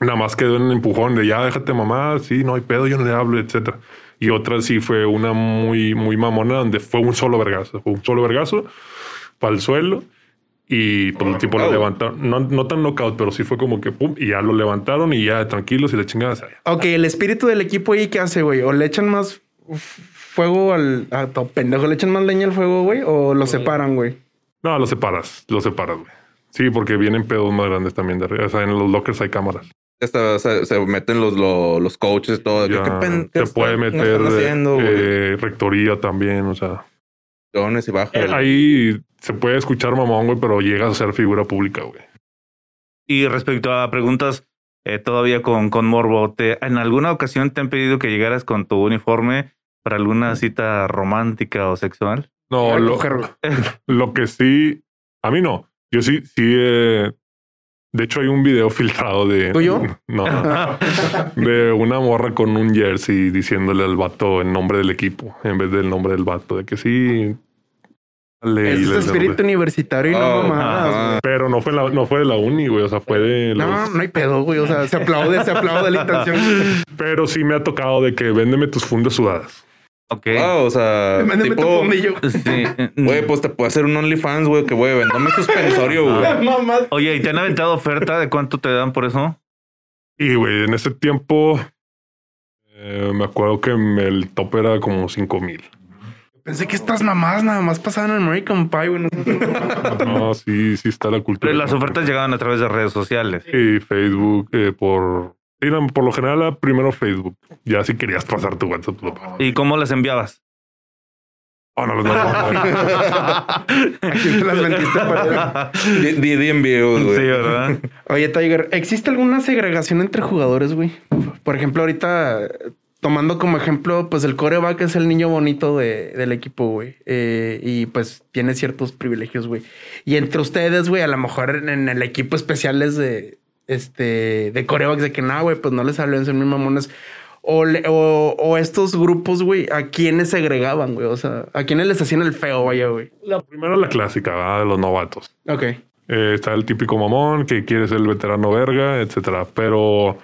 nada más quedó en el empujón de ya déjate mamá, sí, no hay pedo, yo no le hablo, etcétera. Y otra sí fue una muy, muy mamona donde fue un solo vergazo. Fue un solo vergazo para el suelo. Y por el tipo lo levantaron. No, no tan knockout, pero sí fue como que pum, y ya lo levantaron y ya tranquilos y la chingada se ok, el espíritu del equipo ahí, ¿qué hace, güey? ¿O le echan más fuego al... A todo pendejo, ¿le echan más leña al fuego, güey? ¿O lo separan, güey? No, lo separas, lo separas, güey. Sí, porque vienen pedos más grandes también de arriba. O sea, en los lockers hay cámaras. Hasta se, se meten los, los, los coaches y todo. Ya ¿Qué, pen- qué se puede meter haciendo, eh, rectoría también, o sea. Leones y baja. el- Ahí se puede escuchar mamón, güey, pero llegas a ser figura pública, güey. Y respecto a preguntas eh, todavía con, con Morbo, ¿te, ¿en alguna ocasión te han pedido que llegaras con tu uniforme para alguna cita romántica o sexual? No, lo, que sí, a mí no. Yo sí, sí, eh, De hecho, hay un video filtrado de. ¿Tuyo? No, de una morra con un jersey diciéndole al vato el nombre del equipo en vez del nombre del vato. De que sí. dale, Es le- espíritu universitario y no Oh, mamadas. Pero no fue, la, no fue de la uni, güey. O sea, fue de. No, los- no hay pedo, güey. O sea, se aplaude, se aplaude la intención. Pero sí me ha tocado de que véndeme tus fundas sudadas. Ok. Ah, o sea, tipo, fundillo. Sí. güey, pues te puede hacer un OnlyFans, güey, que güey, vendame suspensorio, güey. Mamás. Oye, ¿y te han aventado oferta de cuánto te dan por eso? Y, güey, en ese tiempo. eh, me acuerdo que el top era como 5 mil. Pensé que estas mamás nada más pasaban en American Pie, güey. No- No, sí, sí está la cultura. Pero las ofertas llegaban a través de redes sociales. Y Facebook, eh, por. Sí, no, por lo general, era primero Facebook. Ya si querías pasar tu WhatsApp, lo. ¿Y cómo las enviabas? Oh, no, no, no. ¿A quién se las vendiste para Di- di- di envíos, Sí, güey. ¿verdad? Oye, Tiger, ¿existe alguna segregación entre jugadores, güey? Por ejemplo, ahorita tomando como ejemplo, pues el coreback es el niño bonito de- del equipo, güey. Eh, y pues tiene ciertos privilegios, güey. Y entre ustedes, güey, a lo mejor en, en el equipo especial es de, este, de corebacks de que nada, güey, pues no les hablen, son muy mamones. O, le- o, o estos grupos, güey, ¿a quiénes segregaban, güey? O sea, ¿a quiénes les hacían el feo, vaya, güey? La primera, la clásica, ¿verdad? de los novatos. Ok. Eh, está el típico mamón que quiere ser el veterano verga, etcétera. Pero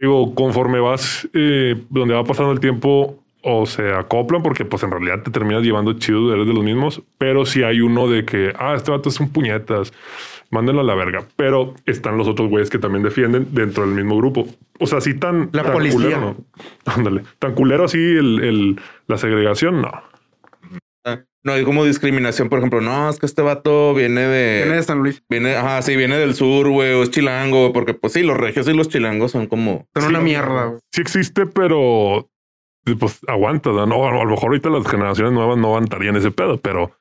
digo, conforme vas, eh, donde va pasando el tiempo, o se acoplan, porque pues en realidad te terminas llevando chido, eres de los mismos. Pero si hay uno de que, ah, este vato es un puñetas, mándenlo a la verga. Pero están los otros güeyes que también defienden dentro del mismo grupo. O sea, sí tan. La tan policía. culero, ¿no? Ándale. Tan culero así el, el- la segregación, no. No hay como discriminación, por ejemplo, no, es que este vato viene Viene de de. San Luis. Viene, ajá, sí, viene del sur, güey, o es chilango, porque pues sí, los regios y los chilangos son como. Son Sí. una mierda, güey. sí existe, pero pues aguanta, ¿no? No, a lo mejor ahorita las generaciones nuevas no aguantarían ese pedo, pero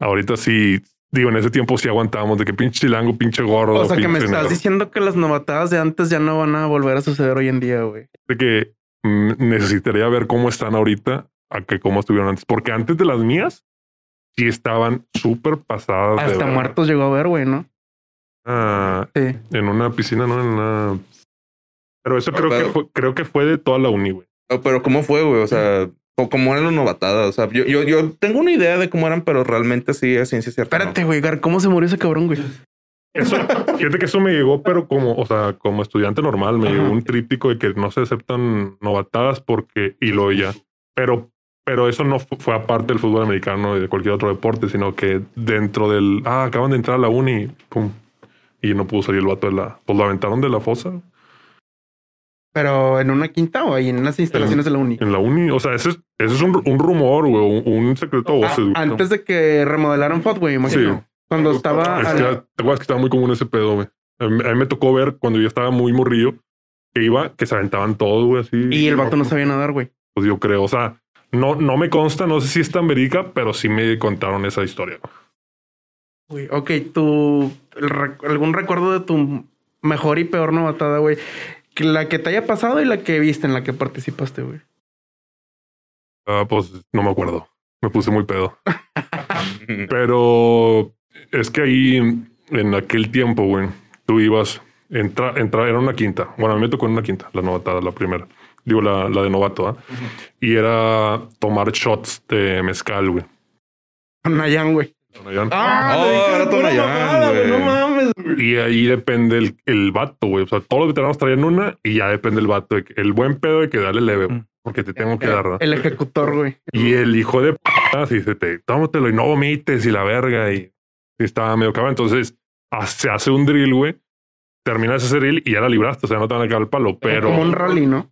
ahorita sí, digo, en ese tiempo sí aguantábamos de que pinche chilango, pinche gordo. O sea, que me estás negro. diciendo que las novatadas de antes ya no van a volver a suceder hoy en día, güey. De que mm, necesitaría ver cómo están ahorita a que cómo estuvieron antes, porque antes de las mías sí estaban súper pasadas. de Hasta verga. muertos llegó a ver, güey, ¿no? Ah, Sí. en una piscina, no en una. Pero eso creo que fue, creo que fue de toda la uni, güey. No, Pero ¿cómo fue, güey? O sea, o cómo eran los novatadas. O sea, yo, yo, yo tengo una idea de cómo eran, pero realmente sí es ciencia cierta. ¿no? Espérate, güey, Gar, ¿cómo se murió ese cabrón, güey? Eso, fíjate que eso me llegó, pero como, o sea, como estudiante normal, me Ajá. llegó un tríptico de que no se aceptan novatadas porque, y lo ya. Pero, pero eso no fu- fue aparte del fútbol americano y de cualquier otro deporte, sino que dentro del, ah, acaban de entrar a la uni, pum, y no pudo salir el vato de la, pues lo aventaron de la fosa Pero en una quinta o ahí en las instalaciones de la uni. en la uni. O sea, ese es, ese es un, un rumor, güey, un, un secreto a voces. güey. antes de que remodelaran FOT, güey, imagino. Sí. Cuando estaba. Es al- que, ¿Te acuerdas que estaba muy común ese pedo, güey? A mí, a mí me tocó ver cuando yo estaba muy morrillo que iba, que se aventaban todo, güey, así. Y el vato no sabía nadar, güey. Pues yo creo, o sea, no, no me consta, no sé si es tan verídica, pero sí me contaron esa historia. Güey, Ok, tu. el ¿Algún recuerdo de tu mejor y peor novatada, güey? La que te haya pasado y la que viste en la que participaste, güey. Ah, pues no me acuerdo. Me puse muy pedo. Pero es que ahí en aquel tiempo, güey, tú ibas, entra, entra, era una quinta. Bueno, a mí me tocó en una quinta, la novatada, la primera. Digo, la, la de novato, ¿ah? Y era tomar shots de mezcal, güey. Nayan, güey. Ah, le dije era Tonayán, güey. No mames. Y ahí depende el, el vato, güey. O sea, todos los veteranos traían una y ya depende el vato. el buen pedo de que dale leve, güey, porque te tengo que dar, ¿no? El ejecutor, güey. Y el hijo de p así se te tómatelo y no vomites y la verga. Y, y estaba medio cabrón. Entonces se hace un drill, güey. Terminas ese drill y ya la libraste. O sea, no te van a caer el palo, pero. Como un rally, ¿no?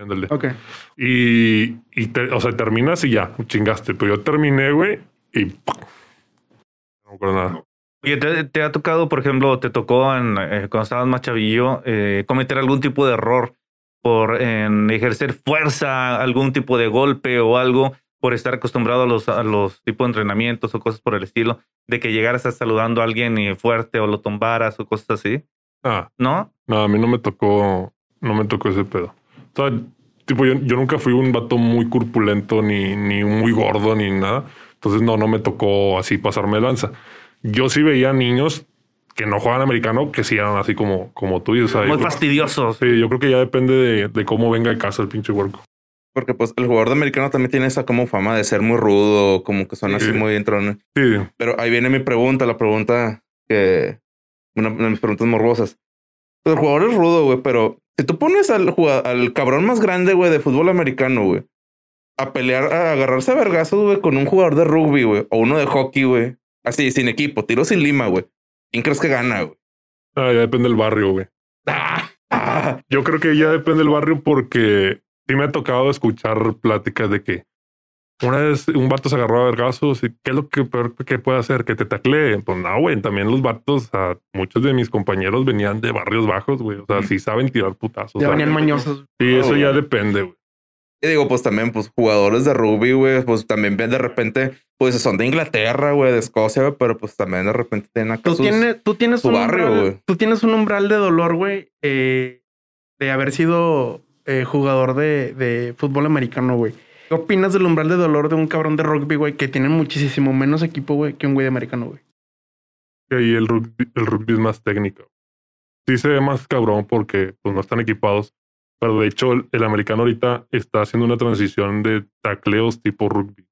Ándale. Ok. Y, y te- o sea, terminas y ya chingaste. Pero yo terminé, güey, y no me acuerdo nada. Oye, ¿te, te ha tocado, por ejemplo, te tocó en, eh, cuando estabas más chavillo eh, cometer algún tipo de error por en ejercer fuerza, algún tipo de golpe o algo por estar acostumbrado a los, a los tipos de entrenamientos o cosas por el estilo, de que llegaras a saludando a alguien y fuerte o lo tumbaras o cosas así? Ah, ¿No? no, a mí no me tocó, no me tocó ese pedo. O sea, tipo, yo, yo nunca fui un vato muy corpulento, ni, ni muy gordo, ni nada. Entonces, no, no me tocó así pasarme de lanza. Yo sí veía niños que no juegan americano, que sí eran así como, como tú. y, o sea, yo Muy creo- fastidiosos. Sí, yo creo que ya depende de, de cómo venga de casa el pinche huerco. Porque pues el jugador de americano también tiene esa como fama de ser muy rudo, como que son así Sí. muy entrones. Sí, Pero ahí viene mi pregunta, la pregunta que... Una de mis preguntas morbosas. Pues, el jugador es rudo, güey, pero si tú pones al, al cabrón más grande, güey, de fútbol americano, güey, a pelear, a agarrarse a vergazos, güey, con un jugador de rugby, güey, o uno de hockey, güey, así, sin equipo, tiro sin lima, güey. ¿Quién crees que gana, güey? Ah, ya depende del barrio, güey. Ah, Yo creo que ya depende del barrio porque sí me ha tocado escuchar pláticas de que una vez un vato se agarró a vergazos y qué es lo que peor que puede hacer, que te taclee. Pues no, güey, también los vatos, o sea, muchos de mis compañeros venían de barrios bajos, güey. O sea, sí saben tirar putazos. Ya venían mañosos. Sí, eso ya depende, güey. Y digo, pues también, pues jugadores de rugby, güey, pues también ven de repente, pues son de Inglaterra, güey, de Escocia, güey, pero pues también de repente tienen acá Tú sus- tienes, tú tienes su un barrio, umbral, güey. tú tienes un umbral de dolor, güey, eh, de haber sido eh, jugador de, de fútbol americano, güey. ¿Qué opinas del umbral de dolor de un cabrón de rugby, güey, que tiene muchísimo menos equipo, güey, que un güey de americano, güey? que ahí el rugby, el rugby es más técnico. Sí se ve más cabrón porque pues, no están equipados, pero de hecho el, el americano ahorita está haciendo una transición de tacleos tipo rugby.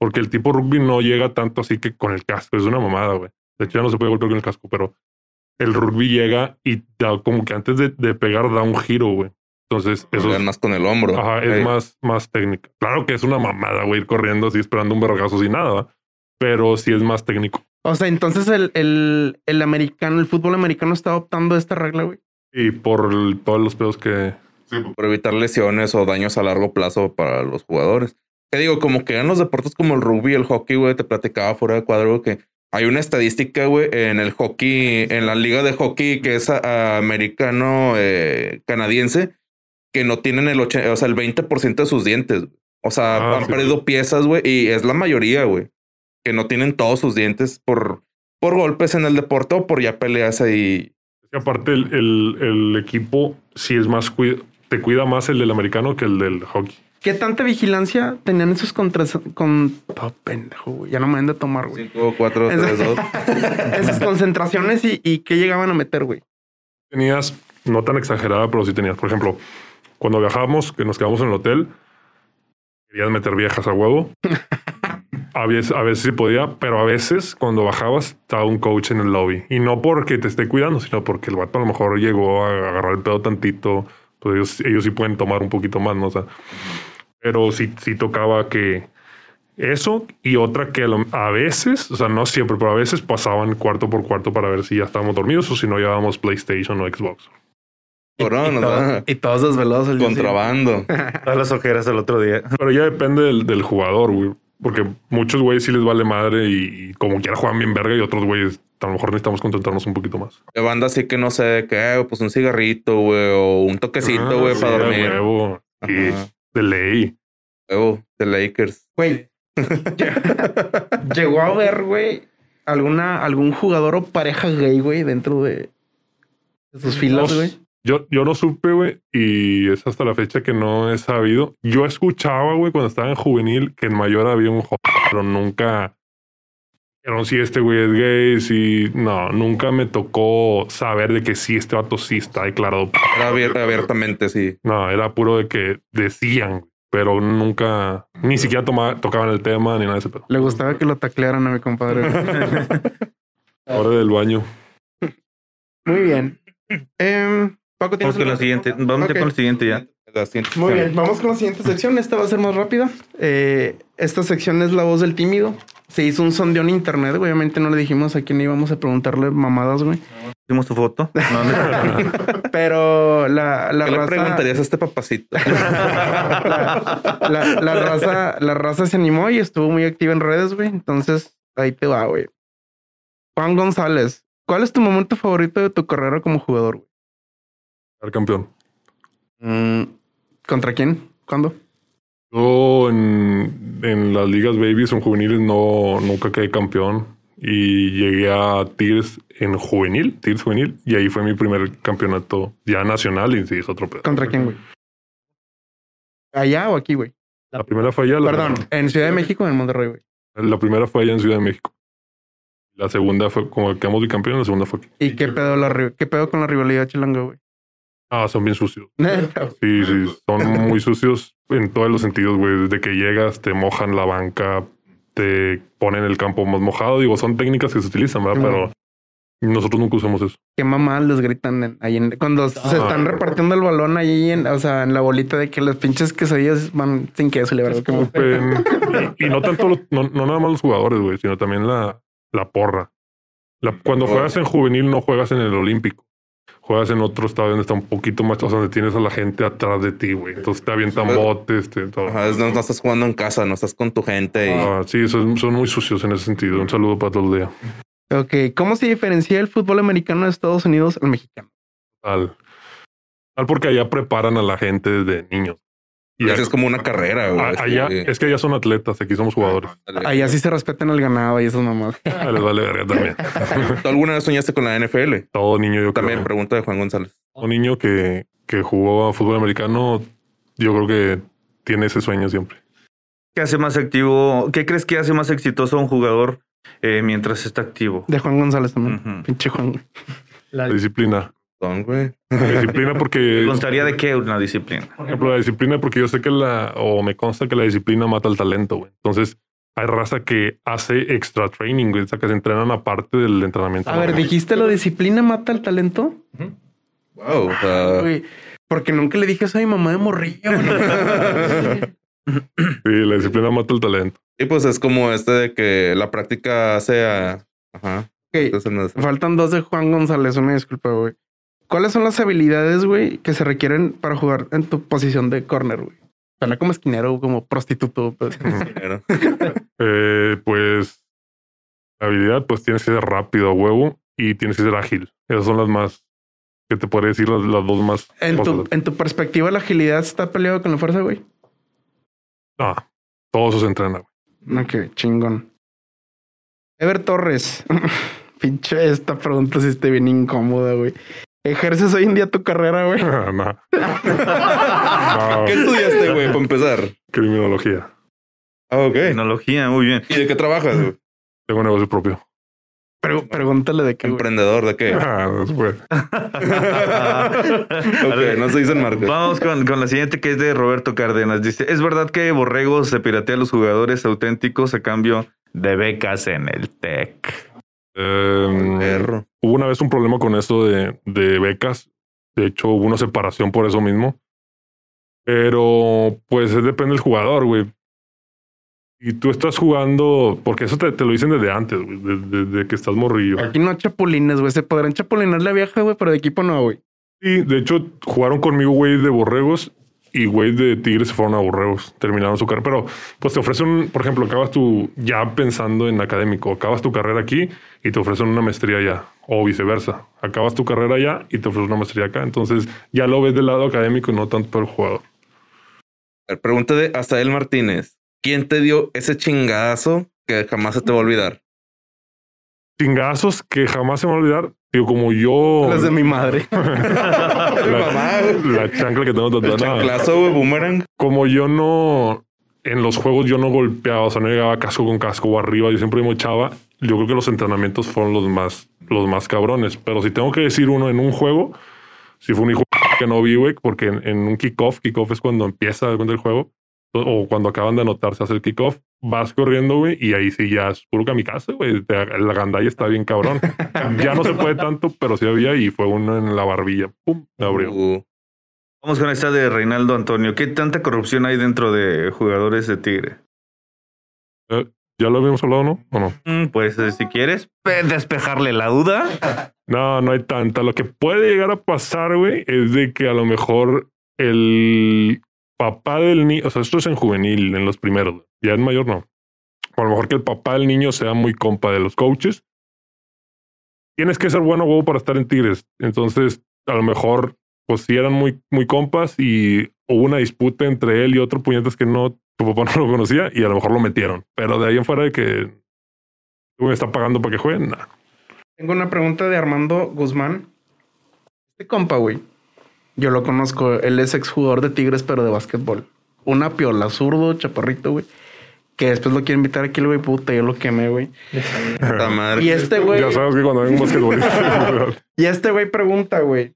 Porque el tipo rugby no llega tanto así que con el casco, es una mamada, güey. De hecho ya no se puede golpear con el casco, pero el rugby llega y da como que antes de, de pegar da un giro, güey. Entonces eso es, más con el hombro. ajá, es Ey. más, más técnica. Claro que es una mamada, güey, ir corriendo así esperando un vergazo sin nada, pero sí es más técnico. O sea, entonces el, el, el americano, el fútbol americano está adoptando esta regla, güey. Y por el- todos los pedos que, por evitar lesiones o daños a largo plazo para los jugadores. Que digo, como que en los deportes como el rugby el hockey, güey, te platicaba fuera de cuadro que hay una estadística, güey, en el hockey, en la liga de hockey que es americano eh, canadiense, que no tienen el, ocho- o sea, el 20% de sus dientes. güey. O sea, Ah, han sí. perdido piezas, güey, y es la mayoría, güey, que no tienen todos sus dientes por, por golpes en el deporte o por ya peleas ahí. Y aparte, el, el, el equipo sí es más cuida, te cuida más el del americano que el del hockey. ¿Qué tanta vigilancia tenían esos contra... con... Oh, pendejo, güey. Ya no me van de tomar, güey. 5, 4, 3, 2. Esas concentraciones y, y qué llegaban a meter, güey. Tenías, no tan exagerada, pero sí tenías, por ejemplo, cuando viajábamos, que nos quedamos en el hotel, querías meter viejas a huevo. A veces, a veces sí podía, pero a veces cuando bajabas estaba un coach en el lobby. Y no porque te esté cuidando, sino porque el vato a lo mejor llegó a agarrar el pedo tantito. Pues ellos, ellos sí pueden tomar un poquito más, ¿no? O sea, pero sí, sí tocaba que eso y otra que a veces, o sea, no siempre, pero a veces pasaban cuarto por cuarto para ver si ya estábamos dormidos o si no llevábamos PlayStation o Xbox. Y, ¿no? todos, y todos desvelados el día Contrabando. Todas las ojeras el otro día. Pero ya depende del, del jugador, güey. Porque muchos güeyes sí les vale madre y, y como quiera juegan bien verga y otros güeyes a lo mejor necesitamos concentrarnos un poquito más. De banda así que no sé, eh, pues un cigarrito, güey, o un toquecito, Ah, güey, sí, para a dormir. huevo. Y Ajá. de ley. Huevo, de Lakers. Güey. Llegó a ver, güey, alguna, algún jugador o pareja gay, güey, dentro de, de sus filas, No, güey. Yo, yo no supe, güey, y es hasta la fecha que no he sabido. Yo escuchaba, güey, cuando estaba en juvenil, que en mayor había un joven, pero nunca. Pero si este güey es gay, si. No, nunca me tocó saber de que sí, este vato sí está declarado. Era abier- abiertamente, sí. No, era puro de que decían, pero nunca. Ni siquiera tomaba, tocaban el tema ni nada de ese pedo. Le gustaba que lo taclearan a mi compadre. Hora del baño. Muy bien. Em, Paco, ¿tienes Vamos con la siguiente. Vamos Ok. con la siguiente ya. La siguiente Muy bien, vamos con la siguiente sección. Esta va a ser más rápida. Eh, esta sección es la voz del tímido. Se hizo un sondeo en internet. güey. Obviamente no le dijimos a quién íbamos a preguntarle mamadas, güey. Hicimos tu foto. No, no. Pero la, la ¿Qué le raza. preguntarías a este papacito? la, la- la raza, la raza se animó y estuvo muy activa en redes, güey. Entonces, ahí te va, güey. Juan González, ¿cuál es tu momento favorito de tu carrera como jugador, güey? Ser campeón. Mm, ¿Contra quién? ¿Cuándo? Yo en, en las ligas babies o en juveniles no, nunca quedé campeón y llegué a Tigres en juvenil, Tigres juvenil, y ahí fue mi primer campeonato ya nacional y sí, es otro pedo. ¿Contra quién, güey? ¿Allá o aquí, güey? La primera fue allá. La, Perdón, en Ciudad de México o en Monterrey, güey. La primera fue allá en Ciudad de México. La segunda fue como que quedamos bicampeones, la segunda fue aquí. ¿Y qué pedo, la, qué pedo con la rivalidad chilanga, güey? Ah, son bien sucios. Sí, sí, son muy sucios en todos los sentidos, güey. Desde que llegas, te mojan la banca, te ponen el campo más mojado. Digo, son técnicas que se utilizan, ¿verdad? Pero nosotros nunca usamos eso. Qué mamá les gritan en- ahí en- cuando se están repartiendo el balón ahí en, o sea, en la bolita de que las pinches quesadillas van sin queso, le verdad. Como, Escupen. y, y no tanto, los- no, no nada más los jugadores, güey, sino también la, la porra. La- cuando juegas en juvenil, no juegas en el olímpico. Juegas en otro estadio donde está un poquito más, o sea, donde tienes a la gente atrás de ti, güey. Entonces te avientan Sí. botes, te, todo. Ajá, es- no, no estás jugando en casa, no estás con tu gente. Y... Ah, sí, son, son muy sucios en ese sentido. Un saludo para todo el día. ok, ¿cómo se diferencia el fútbol americano de Estados Unidos al mexicano? Al, al porque allá preparan a la gente desde niños. Y es como una carrera, güey. allá, sí. es que allá son atletas, aquí somos jugadores. Allá sí se respetan el ganado y esas mamás. Ah, les vale verga también. ¿Tú alguna vez soñaste con la NFL? Todo niño, yo También creo. pregunta de Juan González. Un niño que, que jugó a fútbol americano, yo creo que tiene ese sueño siempre. ¿Qué hace más activo? ¿Qué crees que hace más exitoso a un jugador eh, mientras está activo? De Juan González también. Pinche Juan. La disciplina. Güey. La disciplina ¿Te porque, constaría de qué una disciplina? por ejemplo, la disciplina porque yo sé que la, o me consta que la disciplina mata el talento, güey. Entonces, hay raza que hace extra training, güey. O sea, que se entrenan aparte del entrenamiento. A ver. ¿dijiste la disciplina mata el talento? Wow. Güey, porque nunca le dije eso a mi mamá de morrillo. güey. Sí, la disciplina mata el talento. y pues es como este de que la práctica hace a. Ajá. Ok, Entonces, no es- Faltan dos de Juan González, una disculpa, güey. ¿Cuáles son las habilidades, güey, que se requieren para jugar en tu posición de corner, güey? Suena como esquinero o como prostituto. pues. Eh, pues, la habilidad, pues tienes que ser rápido a huevo y tienes que ser ágil. Esas son las más, que te podría decir las, las dos más. En tu, en tu perspectiva, ¿la agilidad está peleado con la fuerza, güey? No, todo eso se entrena, güey. Ok, chingón. Ever Torres. Pinche esta pregunta sí está bien incómoda, güey. ¿Ejerces hoy en día tu carrera, güey? no. No, ¿Qué estudiaste, güey, para empezar? criminología. Ah, ok. Tecnología, muy bien. ¿Y de qué trabajas? güey? Tengo un negocio propio. Pero pregúntale de qué, güey. Emprendedor, ¿de qué? Ah, después. ok, no se dicen marcas. Vamos con, con la siguiente que es de Roberto Cárdenas. Dice, ¿es verdad que Borrego se piratea a los jugadores auténticos a cambio de becas en el TEC? Perro. hubo una vez un problema con esto de, de becas. De hecho, hubo una separación por eso mismo. Pero, pues, es depende del jugador, güey. Y tú estás jugando, porque eso te, te lo dicen desde antes, güey, desde, desde que estás morrillo. Aquí no hay chapulines, güey. Se podrán chapulinar la vieja, güey, pero de equipo no, güey. Y de hecho, jugaron conmigo, güey, de borregos y güey de Tigres se fueron a borregos, terminaron su carrera. Pero pues te ofrecen, por ejemplo, acabas tu, ya pensando en académico, acabas tu carrera aquí y te ofrecen una maestría allá, o viceversa. Acabas tu carrera allá y te ofrecen una maestría acá. Entonces ya lo ves del lado académico y no tanto por el jugador. Pregunta de Asael Martínez. ¿Quién te dio ese chingadazo que jamás se te va a olvidar? Chingazos que jamás se me va a olvidar. Digo, como yo. Las de mi madre. Mamá, güey. la chancla que tengo tatuada. chanclazo, güey, boomerang. como yo no en los juegos yo no golpeaba, o sea, no llegaba casco con casco o arriba, yo siempre me echaba. Yo creo que los entrenamientos fueron los más los más cabrones, pero si tengo que decir uno en un juego, si fue un hijo que no vi, güey, porque en, en un kickoff, kickoff es cuando empieza el juego o cuando acaban de anotar se hace el kickoff, vas corriendo, güey, y ahí sí ya es puro kamikaze, güey. La gandalla está bien cabrón. ya no se puede tanto, pero sí había y fue uno en la barbilla. Pum, me abrió. Uh, Vamos con esta de Reinaldo Antonio. ¿Qué tanta corrupción hay dentro de jugadores de Tigre? ¿Ya lo habíamos hablado, no? ¿O no? Mm, Pues eh, si quieres pe- despejarle la duda. No, no hay tanta. Lo que puede llegar a pasar, güey, es de que a lo mejor el papá del niño, o sea, esto es en juvenil, en los primeros, ya en mayor no. A lo mejor que el papá del niño sea muy compa de los coaches. Tienes que ser bueno huevo para estar en Tigres. Entonces, a lo mejor, pues sí eran muy, muy compas y hubo una disputa entre él y otro puñetas que no, tu papá no lo conocía y a lo mejor lo metieron. Pero de ahí en fuera de que me está pagando para que jueguen, nah. Tengo una pregunta de Armando Guzmán. Este compa, güey. Yo lo conozco. Él es exjugador de Tigres, pero de básquetbol. Una piola, zurdo, chaparrito, güey. que después lo quiero invitar aquí, el güey, puta, yo lo quemé, güey. Madre. Y este güey, Ya sabes que cuando hay un basquetbolista. y este güey pregunta, güey.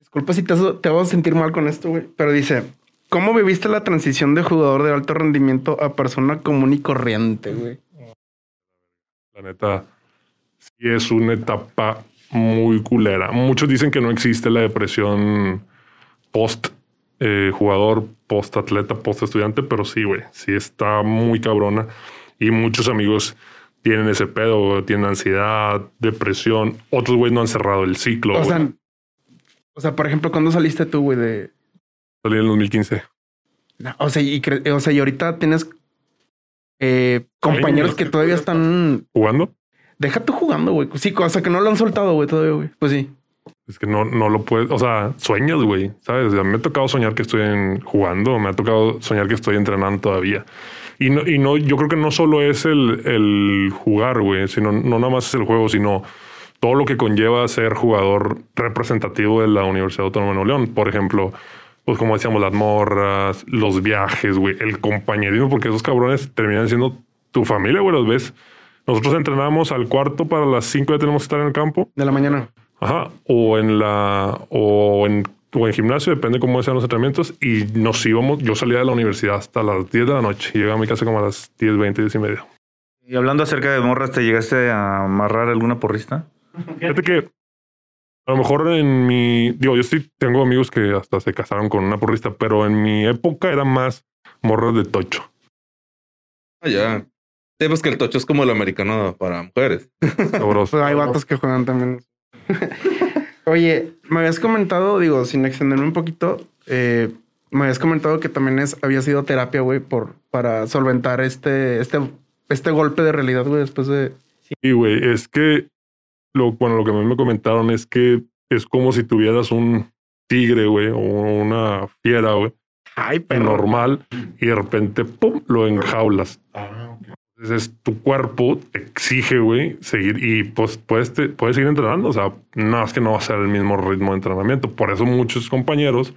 Disculpa si te, te vas a sentir mal con esto, güey, pero dice, ¿cómo viviste la transición de jugador de alto rendimiento a persona común y corriente, güey? La neta, sí es una etapa muy culera. Muchos dicen que no existe la depresión post eh, jugador, post atleta, post estudiante, pero sí, güey, sí está muy cabrona. Y muchos amigos tienen ese pedo, tienen ansiedad, depresión. Otros, güey, no han cerrado el ciclo. O sea, o sea, por ejemplo, ¿cuándo saliste tú, güey, de... Salí en el 2015. No, O sea, y, o sea, y ahorita tienes eh, compañeros que todavía están... ¿Jugando? Deja tú jugando, güey. Sí, o sea, que no lo han soltado, güey, todavía, güey. Pues sí. Es que no, no lo puedes, o sea, sueñas, güey, ¿sabes? Me ha tocado soñar que estoy en- jugando, me ha tocado soñar que estoy entrenando todavía. Y no, y no, yo creo que no solo es el, el jugar, güey, sino no nada más es el juego, sino todo lo que conlleva ser jugador representativo de la Universidad Autónoma de Nuevo León. Por ejemplo, pues como decíamos, las morras, los viajes, güey, el compañerismo, porque esos cabrones terminan siendo tu familia, güey, los ves. Nosotros entrenamos al cuarto para las cinco ya tenemos que estar en el campo. De la mañana. Ajá, o en la o en, o en gimnasio, depende cómo sean los entrenamientos. Y nos íbamos, yo salía de la universidad hasta las 10 de la noche y llegaba a mi casa como a las 10, 20, 10 y media. Y hablando acerca de morras, ¿te llegaste a amarrar alguna porrista? Fíjate que a lo mejor en mi, digo, yo sí tengo amigos que hasta se casaron con una porrista, pero en mi época era más morras de tocho. Ah, ya. Sí, pues que el tocho es como el americano para mujeres. Sabroso. Hay vatos que juegan también. Oye, me habías comentado, digo, sin extenderme un poquito, eh, me habías comentado que también es, había sido terapia, güey, por, para solventar este, este, este golpe de realidad, güey, después de... Y güey, es que lo, bueno, lo que a mí me comentaron es que es como si tuvieras un tigre, güey, o una fiera, güey. Ay, pero... normal y de repente, pum, lo enjaulas. Entonces tu cuerpo te exige, güey, seguir y pues puedes, te- puedes seguir entrenando. O sea, no es que no va a ser el mismo ritmo de entrenamiento. Por eso muchos compañeros,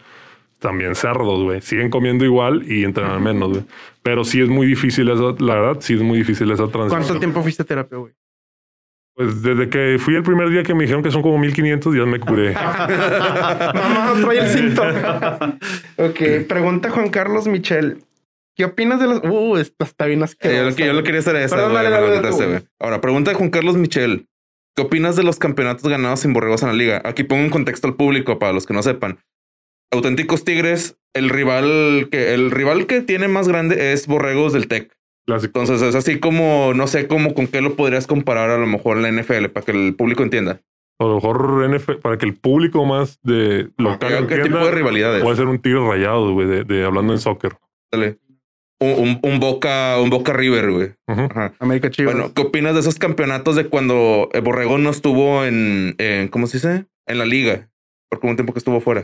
también cerdos, güey, siguen comiendo igual y entrenan menos, güey. Pero sí es muy difícil esa, la verdad, sí es muy difícil esa transición. ¿Cuánto tiempo fuiste a terapia, güey? Pues desde que fui el primer día que me dijeron que son como 1500, ya me curé. Mamá, trae el cinto. ok, pregunta Juan Carlos Michel. ¿Qué opinas de las... Uh, esto está bien Eh, yo, lo que, yo lo quería hacer esa, Perdón, dale. Ahora, pregunta de Juan Carlos Michel. ¿Qué opinas de los campeonatos ganados sin borregos en la liga? Aquí pongo en contexto al público para los que no sepan. Auténticos Tigres, el rival que el rival que tiene más grande es Borregos del Tec. Clásico. Entonces es así como no sé cómo con qué lo podrías comparar a lo mejor en la NFL para que el público entienda. A lo mejor NFL, para que el público más de local ¿Qué, qué tipo entienda, de rivalidades? puede ser un tigre rayado, güey, de, de hablando en soccer. Dale. Un, un- Boca, un Boca River, güey. Ujú. Ajá. América Chivas. Bueno, ¿qué opinas de esos campeonatos de cuando el Borrego no estuvo en, en ¿cómo se dice? En la liga. Por como un tiempo que estuvo fuera.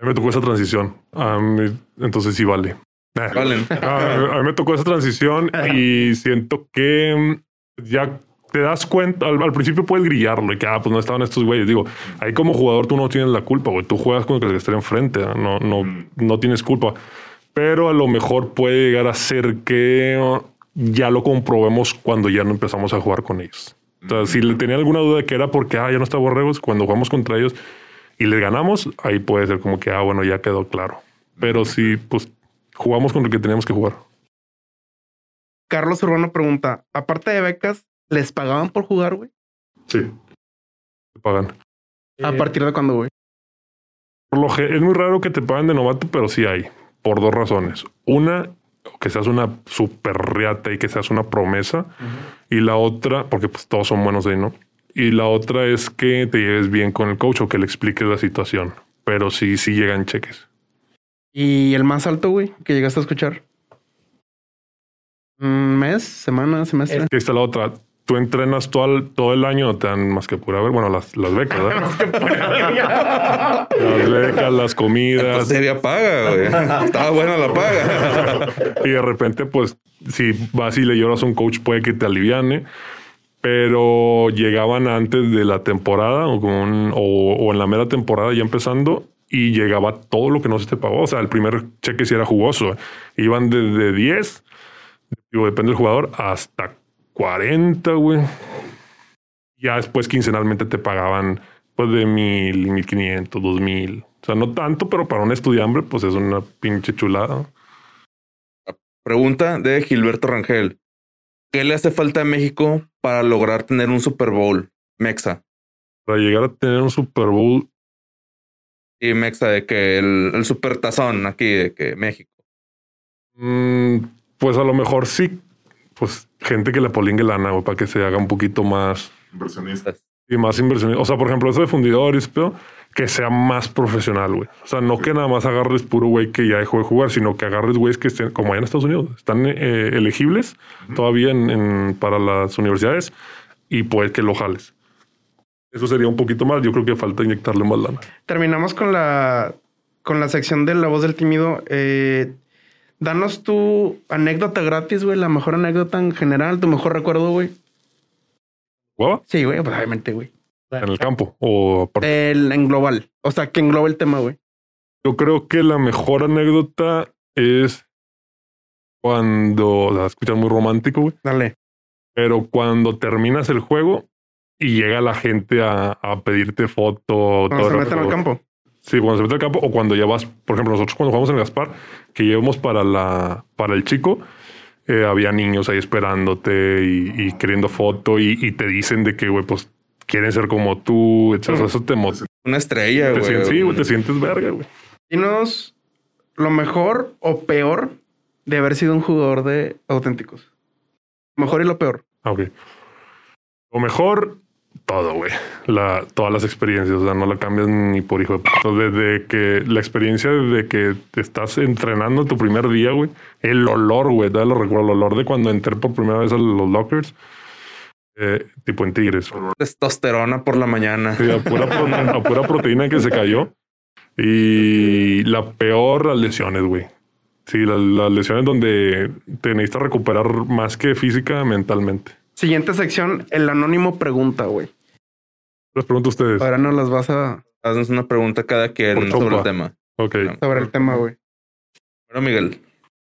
A mí me tocó esa transición. Mí- entonces sí vale. Nah. Valen. A, a mí me tocó esa transición y siento que mm, ya te das cuenta, al, al principio puedes grillarlo y que, ah, pues no estaban estos güeyes. Digo, ahí como jugador tú no tienes la culpa, güey. Tú juegas con el que está enfrente, no, no, no tienes culpa. Pero a lo mejor puede llegar a ser que ya lo comprobemos cuando ya no empezamos a jugar con ellos. O sea, si le tenía alguna duda de que era porque, ah, ya no está Borregos, cuando jugamos contra ellos y les ganamos, ahí puede ser como que, ah, bueno, ya quedó claro. Pero si, pues, jugamos con el que teníamos que jugar. Carlos Urbano pregunta, aparte de becas, ¿les pagaban por jugar, güey? Sí. Te pagan. ¿A partir de cuándo, güey? Por lo ge- es muy raro que te paguen de novato, pero sí hay. Por dos razones. Una, que seas una super reata y que seas una promesa. Y la otra, porque pues todos son buenos ahí, ¿no? Y la otra es que te lleves bien con el coach o que le expliques la situación. Pero sí, sí llegan cheques. ¿Y el más alto, güey, que llegaste a escuchar? ¿Un mes? ¿Semana? ¿Semestre? Ahí está la otra. Tú entrenas todo el, todo el año, no te dan más que pura ver. Bueno, las, las becas, ¿verdad? las becas, las comidas. Entonces había paga, güey. Estaba buena la paga. Y de repente, pues, si vas y le lloras a un coach, puede que te aliviane. Pero llegaban antes de la temporada o, como un- o, o en la mera temporada ya empezando y llegaba todo lo que no se te pagó. O sea, el primer cheque sí era jugoso. Iban desde 10 digo, depende del jugador, hasta 40, güey. Ya después quincenalmente te pagaban pues de mil, mil quinientos, dos mil. O sea, no tanto, pero para un estudiante, pues es una pinche chulada. Pregunta de Gilberto Rangel. ¿Qué le hace falta a México para lograr tener un Super Bowl? Mexa. Para llegar a tener un Super Bowl, Y Mexa de que el, el super tazón aquí de que México. mm, pues a lo mejor sí, pues gente que le polingue lana, güey, para que se haga un poquito más Inversionistas. y más inversión. O sea, por ejemplo, eso de fundidores, pero que sea más profesional, güey. O sea, no que nada más agarres puro güey que ya dejó de jugar, sino que agarres güeyes que estén, como allá en Estados Unidos, están eh, elegibles todavía en, en- para las universidades y pues que lo jales. Eso sería un poquito más. Yo creo que falta inyectarle más lana. Terminamos con la, con la sección de la voz del tímido. Eh, danos tu anécdota gratis, güey. La mejor anécdota en general, tu mejor recuerdo, güey. ¿Jugaba? Sí, güey, pues obviamente, güey. En el campo o aparte. El, en global. O sea, que engloba el tema, güey. Yo creo que la mejor anécdota es cuando, o sea, escuchas muy romántico, güey, Dale. pero cuando terminas el juego y llega la gente a, a pedirte foto, Cuando se autógrafo. meten al campo. Sí, cuando se mete al campo o cuando ya vas, por ejemplo, nosotros cuando jugamos en Gaspar, que llevamos para la para el chico, eh, había niños ahí esperándote y, y queriendo foto y, y te dicen de que, güey, pues quieren ser como tú, etcétera. Eso te motiva. Una estrella, güey. sí, güey, te sientes verga, güey. Dinos lo mejor o peor de haber sido un jugador de auténticos. Lo mejor y lo peor. Ah, ok. O mejor, todo, güey. La, todas las experiencias, o sea, no la cambias ni por hijo de puta. Desde que la experiencia de que te estás entrenando tu primer día, güey. El olor, güey, lo recuerdo. El olor de cuando entré por primera vez a los lockers. eh, tipo en Tigres. Testosterona por la mañana. Sí, a pura, a pura proteína que se cayó. Y la peor, las lesiones, güey. Sí, las, las lesiones donde te necesitas recuperar más que física, mentalmente. Siguiente sección, el anónimo pregunta, güey. Les pregunto a ustedes. Ahora nos las vas a Haznos una pregunta cada quien Por sobre el tema. Ok. sobre el tema, güey. Bueno, Miguel.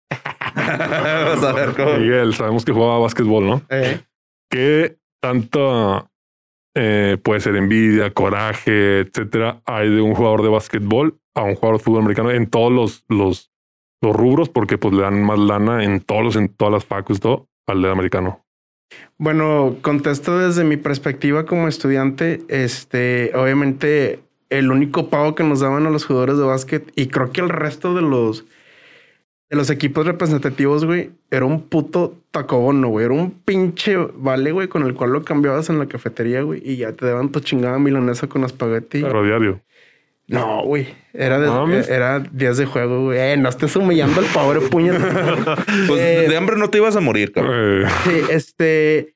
Vamos a ver cómo. Miguel, sabemos que jugaba básquetbol, ¿no? Eh, ¿Qué tanto eh, puede ser envidia, coraje, etcétera, hay de un jugador de básquetbol a un jugador de fútbol americano en todos los, los, los rubros? Porque pues le dan más lana en todos los, en todas las facus, todo al del americano. Bueno, contesto desde mi perspectiva como estudiante. Este, obviamente, el único pago que nos daban a los jugadores de básquet y creo que el resto de los de los equipos representativos, güey, era un puto tacobono, güey. Era un pinche vale, güey, con el cual lo cambiabas en la cafetería, güey, y ya te daban tu chingada milanesa con espagueti. Pero diario. No, güey. Era, de- No mames. era días de juego, güey. Eh, no estés humillando al pobre puñet. Pues Eh, de hambre no te ibas a morir, cabrón. Eh, Sí, este.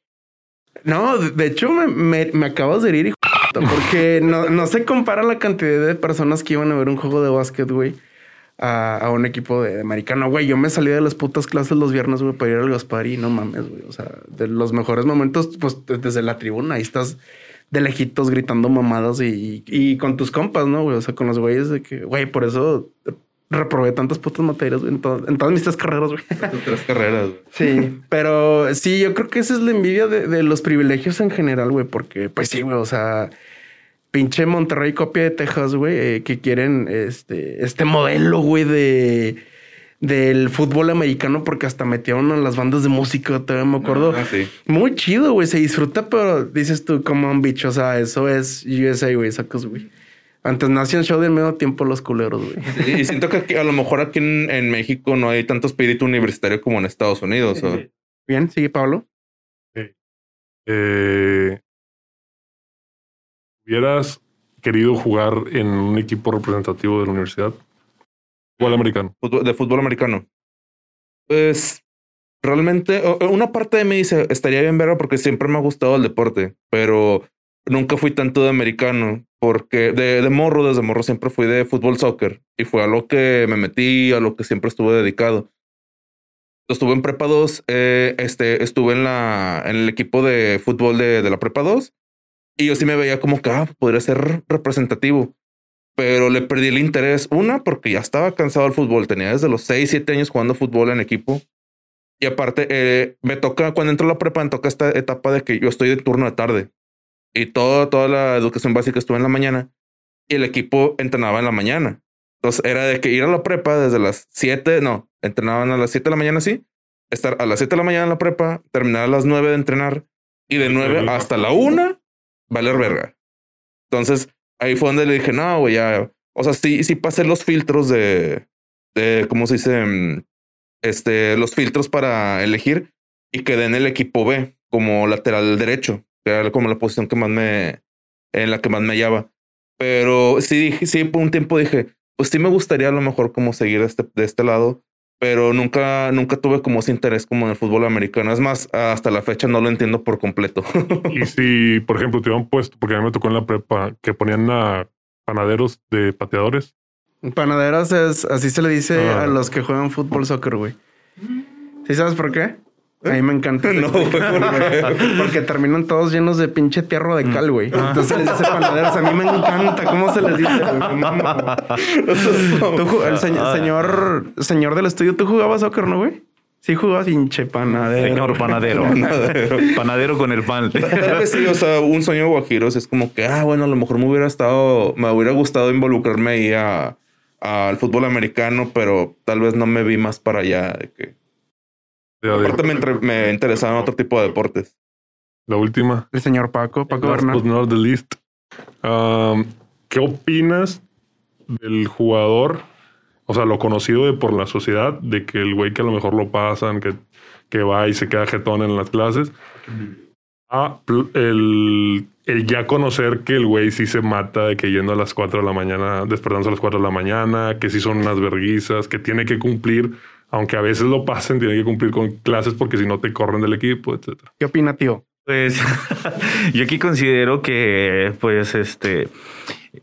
No, de hecho me, me, me acabas de herir, hijo porque no, no se compara la cantidad de personas que iban a ver un juego de básquet, güey, a, a un equipo de, de americano, güey. Yo me salí de las putas clases los viernes, güey, para ir al Gaspar y no mames, güey. O sea, de los mejores momentos, pues de- desde la tribuna, ahí estás de lejitos gritando mamadas y, y con tus compas, ¿no, güey? O sea, con los güeyes de que, güey, por eso reprobé tantas putas materias, güey, en, to- en todas mis tres carreras, güey. Tres carreras. güey. Sí, pero sí, yo creo que esa es la envidia de, de los privilegios en general, güey, porque pues sí, güey, o sea, pinche Monterrey copia de Texas, güey, eh, que quieren este, este modelo, güey, de del fútbol americano porque hasta metieron a las bandas de música, todavía me acuerdo. Ah, sí. Muy chido, güey, se disfruta, pero dices tú, como un bicho, o sea, eso es USA, güey, sacos, güey. Antes no hacían show de medio tiempo los culeros, güey. Y siento que aquí- a lo mejor aquí en, en México no hay tanto espíritu universitario como en Estados Unidos. ¿o? Bien, sigue Pablo. eh, ¿Hubieras querido jugar en un equipo representativo de la universidad? Fútbol americano. De fútbol americano. Pues realmente una parte de mí dice estaría bien verlo porque siempre me ha gustado el deporte, pero nunca fui tanto de americano porque de, de morro, desde morro siempre fui de fútbol soccer y fue a lo que me metí, a lo que siempre estuve dedicado. Estuve en prepa 2, eh, este, estuve en la en el equipo de fútbol de, de la prepa 2 y yo sí me veía como que ah, podría ser representativo pero le perdí el interés. Una, porque ya estaba cansado del fútbol. Tenía desde los 6, 7 años jugando fútbol en equipo. Y aparte, eh, me toca, cuando entro a la prepa, me toca esta etapa de que yo estoy de turno de tarde. Y todo, toda la educación básica estuve en la mañana. Y el equipo entrenaba en la mañana. Entonces era de que ir a la prepa desde las 7, no, entrenaban a las 7 de la mañana, sí. Estar a las 7 de la mañana en la prepa, terminar a las 9 de entrenar. Y de 9 hasta la 1, valer verga. Entonces ahí fue donde le dije, no, güey, ya. O sea, sí, sí pasé los filtros de, de, ¿cómo se dice? Mm, Este, los filtros para elegir y quedé en el equipo B como lateral derecho, que era como la posición que más me, en la que más me hallaba. Pero sí, dije, sí, por un tiempo dije, pues sí me gustaría a lo mejor como seguir este, de este lado, pero nunca, nunca tuve como ese interés como en el fútbol americano. Es más, hasta la fecha no lo entiendo por completo. Y si, por ejemplo, te hubieran puesto, porque a mí me tocó en la prepa, que ponían a panaderos de pateadores. Panaderos es, así se le dice Ah. a los que juegan fútbol soccer, güey. ¿Sí sabes por qué? A mí me encanta. Porque terminan todos llenos de pinche tierra de cal, güey. Ah. Entonces les dice panaderos. A mí me encanta cómo se les dice. Tú el señor, señor, señor del estudio, tú jugabas soccer, ¿no, güey? Sí jugabas pinche panadero. Señor panadero. panadero con el pan. Tal vez sí, o sea, un sueño guajiros es como que, ah, bueno, a lo mejor me hubiera estado, me hubiera gustado involucrarme ahí a, al fútbol americano, pero tal vez no me vi más para allá. De que... Aparte me, entre- me interesaban otro tipo de deportes. la última. El señor Paco, Paco Last Bernal. but not the least. Um, ¿Qué opinas del jugador? O sea, lo conocido de por la sociedad, de que el güey que a lo mejor lo pasan, que, que va y se queda jetón en las clases. A el, el ya conocer que el güey sí se mata de que yendo a las 4 de la mañana, despertándose a las 4 de la mañana, que sí son unas verguizas, que tiene que cumplir, aunque a veces lo pasen, tiene que cumplir con clases porque si no te corren del equipo, etcétera. ¿Qué opina, tío? Pues yo aquí considero que, pues, este,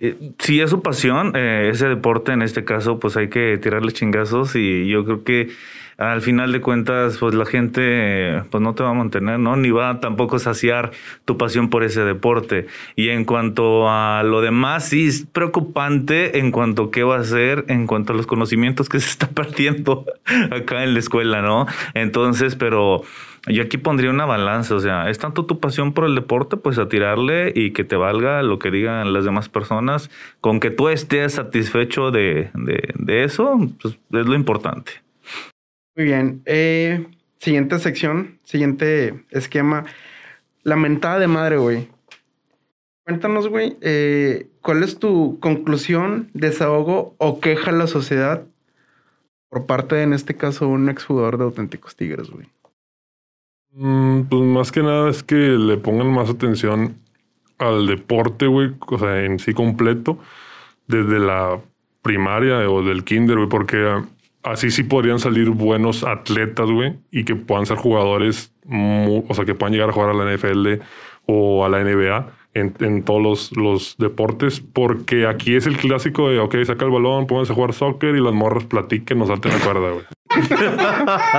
eh, si es su pasión, eh, ese deporte en este caso, pues hay que tirarle chingazos y yo creo que al final de cuentas, pues la gente, pues no te va a mantener, ¿no? Ni va tampoco a saciar tu pasión por ese deporte. Y en cuanto a lo demás, sí es preocupante en cuanto a qué va a hacer, en cuanto a los conocimientos que se está perdiendo acá en la escuela, ¿no? Entonces, pero yo aquí pondría una balanza, o sea, es tanto tu pasión por el deporte, pues a tirarle y que te valga lo que digan las demás personas, con que tú estés satisfecho de, de, de eso, pues es lo importante. Muy bien. Eh, siguiente sección, siguiente esquema. La mentada de madre, güey. Cuéntanos, güey, eh, ¿cuál es tu conclusión, desahogo o queja a la sociedad por parte, de, en este caso, un exjugador de auténticos tigres, güey? Mm, pues más que nada es que le pongan más atención al deporte, güey, o sea, en sí completo, desde la primaria o del kinder, güey, porque así sí podrían salir buenos atletas, güey, y que puedan ser jugadores, mu- o sea, que puedan llegar a jugar a la NFL o a la NBA en, en todos los, los deportes, porque aquí es el clásico de, ok, saca el balón, pónganse a jugar soccer y las morras platiquen, nos salten la cuerda, güey.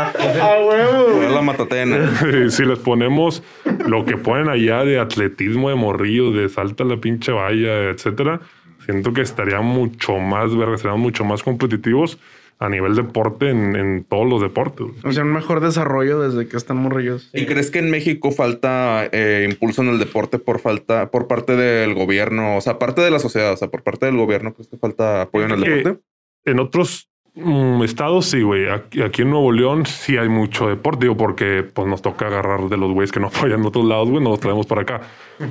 Jugar la matatena. si les ponemos lo que ponen allá de atletismo de morrillos, de salta la pinche valla, etcétera, siento que estarían mucho más verga, serían mucho más competitivos a nivel deporte en, en todos los deportes. güey. O sea, un mejor desarrollo desde que están morrillos. ¿Y crees que en México falta eh, impulso en el deporte por falta, por parte del gobierno? O sea, aparte de la sociedad, o sea, por parte del gobierno, ¿crees que falta apoyo en el deporte? En otros mm, estados, sí, güey. Aquí, aquí en Nuevo León sí hay mucho deporte, digo, porque pues nos toca agarrar de los güeyes que no apoyan en otros lados, güey, nos los traemos para acá.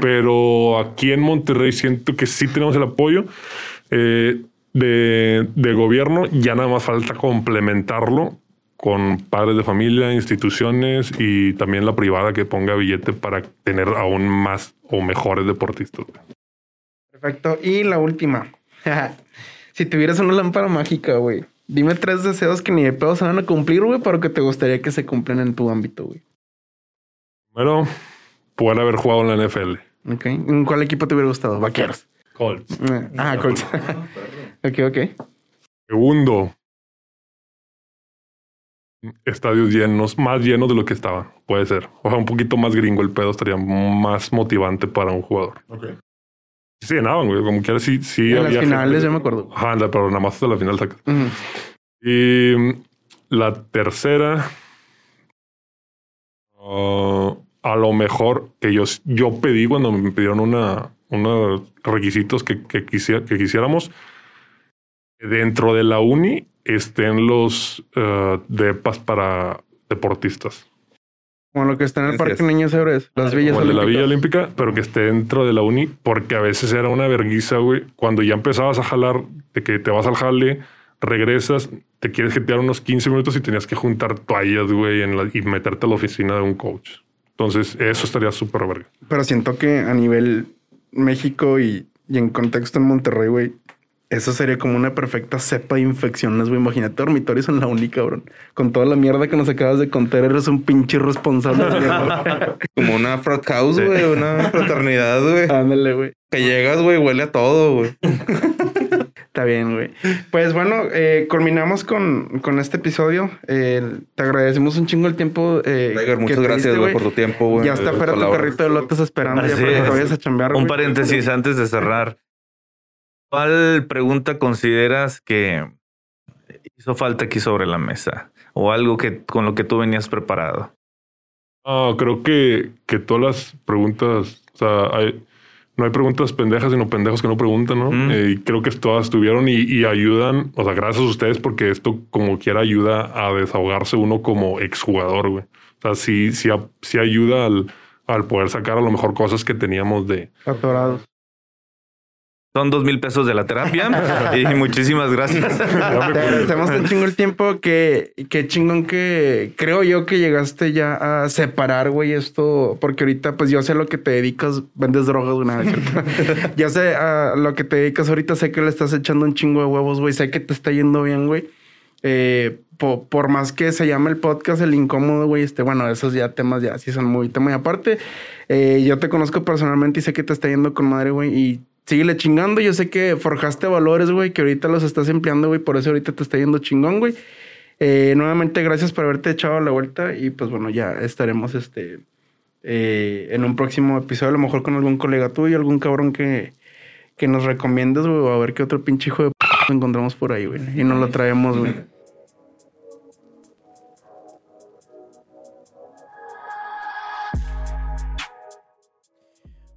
Pero aquí en Monterrey siento que sí tenemos el apoyo eh, de, de gobierno. Ya nada más falta complementarlo con padres de familia, instituciones y también la privada que ponga billete para tener aún más o mejores deportistas. güey. Perfecto. Y la última. si tuvieras una lámpara mágica, güey, dime tres deseos que ni de pedo se van a cumplir, güey, pero que te gustaría que se cumplan en tu ámbito, güey. Primero, poder haber jugado en la NFL. Ok. ¿En cuál equipo te hubiera gustado? Vaqueros. Colts. Ah, Colts. Ok, ok. Segundo, estadios llenos, más llenos de lo que estaban. Puede ser. O sea, un poquito más gringo el pedo estaría más motivante para un jugador. Sí, se llenaban, güey. Como quiera, sí, sí. en las había finales, gente- yo me acuerdo. Ajá, anda, pero nada más hasta la final sacas. Y mm, la tercera, Ah, a lo mejor que yo, yo pedí cuando me pidieron una, unos requisitos que, que, quisiera, que quisiéramos, dentro de la uni estén los uh, depas para deportistas. Como lo que está en el Parque Niños Héroes, las villas Como el de la Villa Olímpica, pero que esté dentro de la uni, porque a veces era una verguiza, güey. Cuando ya empezabas a jalar, de que te vas al jale, regresas, te quieres jetear unos 15 minutos y tenías que juntar toallas, güey, en la- y meterte a la oficina de un coach. Entonces, eso estaría súper verga. Pero siento que a nivel México y, y en contexto en Monterrey, güey, eso sería como una perfecta cepa de infecciones, güey. Imagínate dormitorios en la uni, cabrón. Con toda la mierda que nos acabas de contar, eres un pinche irresponsable. Como una frat house, güey, una fraternidad, güey. Ándale, güey. Que llegas, güey, huele a todo, güey. Está bien, güey. Pues bueno, eh, culminamos con, con este episodio. Eh, te agradecemos un chingo el tiempo. Eh, Tiger, muchas gracias, güey, por tu tiempo, güey. Ya está fuera tu carrito de lotes esperando ya para es. vayas a chambear. Un paréntesis antes de cerrar. ¿Cuál pregunta consideras que hizo falta aquí sobre la mesa? O algo que con lo que tú venías preparado. Ah, creo que, que todas las preguntas, o sea, hay- no hay preguntas pendejas, sino pendejos que no preguntan, ¿no? Mm. Eh, y creo que todas estuvieron y, y ayudan, o sea, gracias a ustedes, porque esto como quiera ayuda a desahogarse uno como exjugador, güey. O sea, sí, sí, sí ayuda al, al poder sacar a lo mejor cosas que teníamos de... Atorados. Son dos mil pesos de la terapia y muchísimas gracias. Te agradecemos un chingo el tiempo que, que chingón que creo yo que llegaste ya a separar, güey, esto, porque ahorita pues yo sé lo que te dedicas, vendes drogas una vez. ya sé a lo que te dedicas ahorita, sé que le estás echando un chingo de huevos, güey, sé que te está yendo bien, güey. Eh, po- por más que se llame el podcast El Incómodo, güey, este, bueno, esos ya temas ya sí son muy tema y aparte. Eh, yo te conozco personalmente y sé que te está yendo con madre, güey, y síguele chingando. Yo sé que forjaste valores, güey, que ahorita los estás empleando, güey, por eso ahorita te está yendo chingón, güey. Eh, nuevamente, gracias por haberte echado la vuelta y pues bueno, ya estaremos este eh, en un próximo episodio, a lo mejor con algún colega tuyo, algún cabrón que, que nos recomiendes, güey, a ver qué otro pinche hijo de p encontramos por ahí, güey, y nos lo traemos, güey.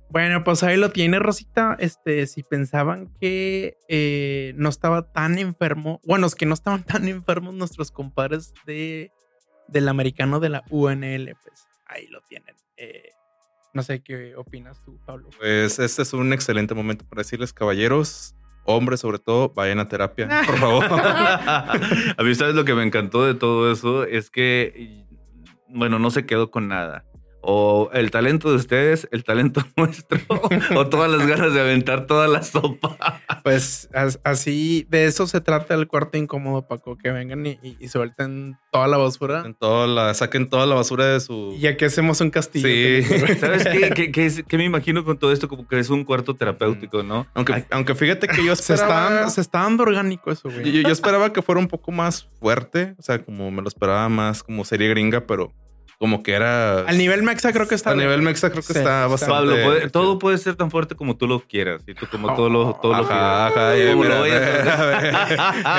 Bueno, pues ahí lo tiene Rosita. Este, si pensaban que eh, no estaba tan enfermo, bueno, es que no estaban tan enfermos nuestros compadres de, del americano de la UNL, pues ahí lo tienen. Eh, no sé qué opinas tú, Pablo. Pues este es un excelente momento para decirles, caballeros, hombres sobre todo, vayan a terapia, por favor. a mí, ¿sabes lo que me encantó de todo eso? Es que, bueno, no se quedó con nada. O el talento de ustedes, el talento nuestro, o todas las ganas de aventar toda la sopa. Pues as- así, de eso se trata el cuarto incómodo, Paco, que vengan y, y- y suelten toda la basura. En toda la, saquen toda la basura de su... Y aquí hacemos un castillo. Sí. ¿Sabes qué? ¿Qué, qué es- qué me imagino con todo esto? Como que es un cuarto terapéutico, ¿no? Aunque, Ay, aunque fíjate que yo Se esperaba... está, dando- se está dando orgánico eso, güey. Yo, yo esperaba que fuera un poco más fuerte, o sea, como me lo esperaba más como serie gringa, pero como que era... Al nivel mexa creo que está. a bien. nivel mexa creo que Sí, está bastante... Pablo, puede- todo puede ser tan fuerte como tú lo quieras. Y tú como todo lo, todo lo Ajá, ajá, quieras. eh, Como mira, lo vayas a ver,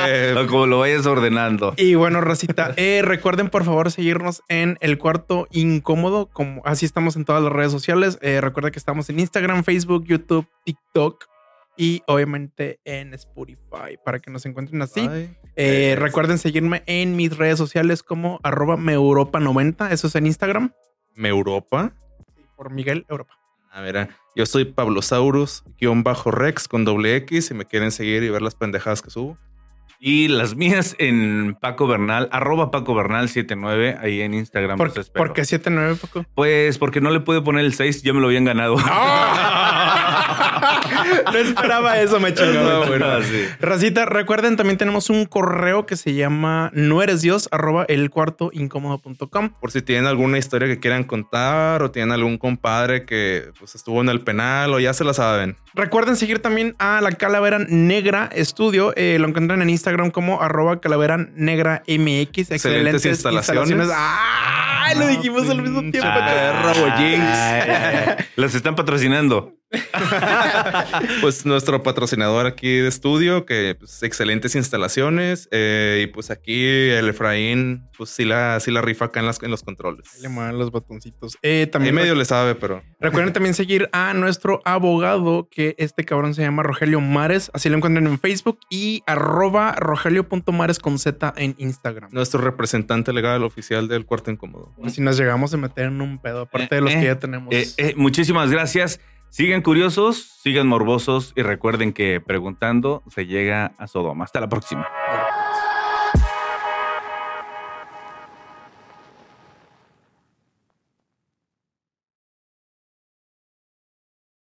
eh, o como lo vayas ordenando. Y bueno, Rosita, eh, recuerden por favor seguirnos en el cuarto incómodo, como así estamos en todas las redes sociales. Eh, recuerda que estamos en Instagram, Facebook, YouTube, TikTok y obviamente en Spotify para que nos encuentren así. Eh, es- recuerden seguirme en mis redes sociales como arroba meuropa90, eso es en Instagram, ¿Me Europa? por Miguel Europa. A ver, yo soy Pablo Saurus, guion bajo Rex con doble X, si me quieren seguir y ver las pendejadas que subo. Y las mías en Paco Bernal, arroba Paco Bernal 79, ahí en Instagram. ¿Por, los. ¿Por qué 7-9, Paco? Pues porque no le pude poner el 6, ya me lo habían ganado. no esperaba eso, me chingó. No, bueno. Sí. Racita, recuerden, también tenemos un correo que se llama no eres Dios, arroba el cuarto incómodo.com. Por si tienen alguna historia que quieran contar o tienen algún compadre que pues, estuvo en el penal o ya se la saben. Recuerden seguir también a la Calavera Negra Estudio. Eh, lo encuentran en Instagram como arroba Calavera Negra MX. Excelentes, instalaciones. ¡Ay! Lo dijimos al mismo tiempo. Jinx. Ay, Las están patrocinando. pues nuestro patrocinador aquí de estudio, que pues, excelentes instalaciones. eh, y pues aquí el Efraín, pues sí la, sí la rifa acá en, las, en los controles. Le mueven los botoncitos. Eh, también medio le sabe, pero Recuerden también seguir a nuestro abogado, que este cabrón se llama Rogelio Mares. Así lo encuentran en Facebook y arroba rogelio.mares con Z en Instagram. nuestro representante legal oficial del cuarto incómodo. Si nos llegamos a meter en un pedo, aparte de los Eh, que eh, ya tenemos. Eh, eh, muchísimas gracias. Sigan curiosos, sigan morbosos y recuerden que preguntando se llega a Sodoma. Hasta la próxima.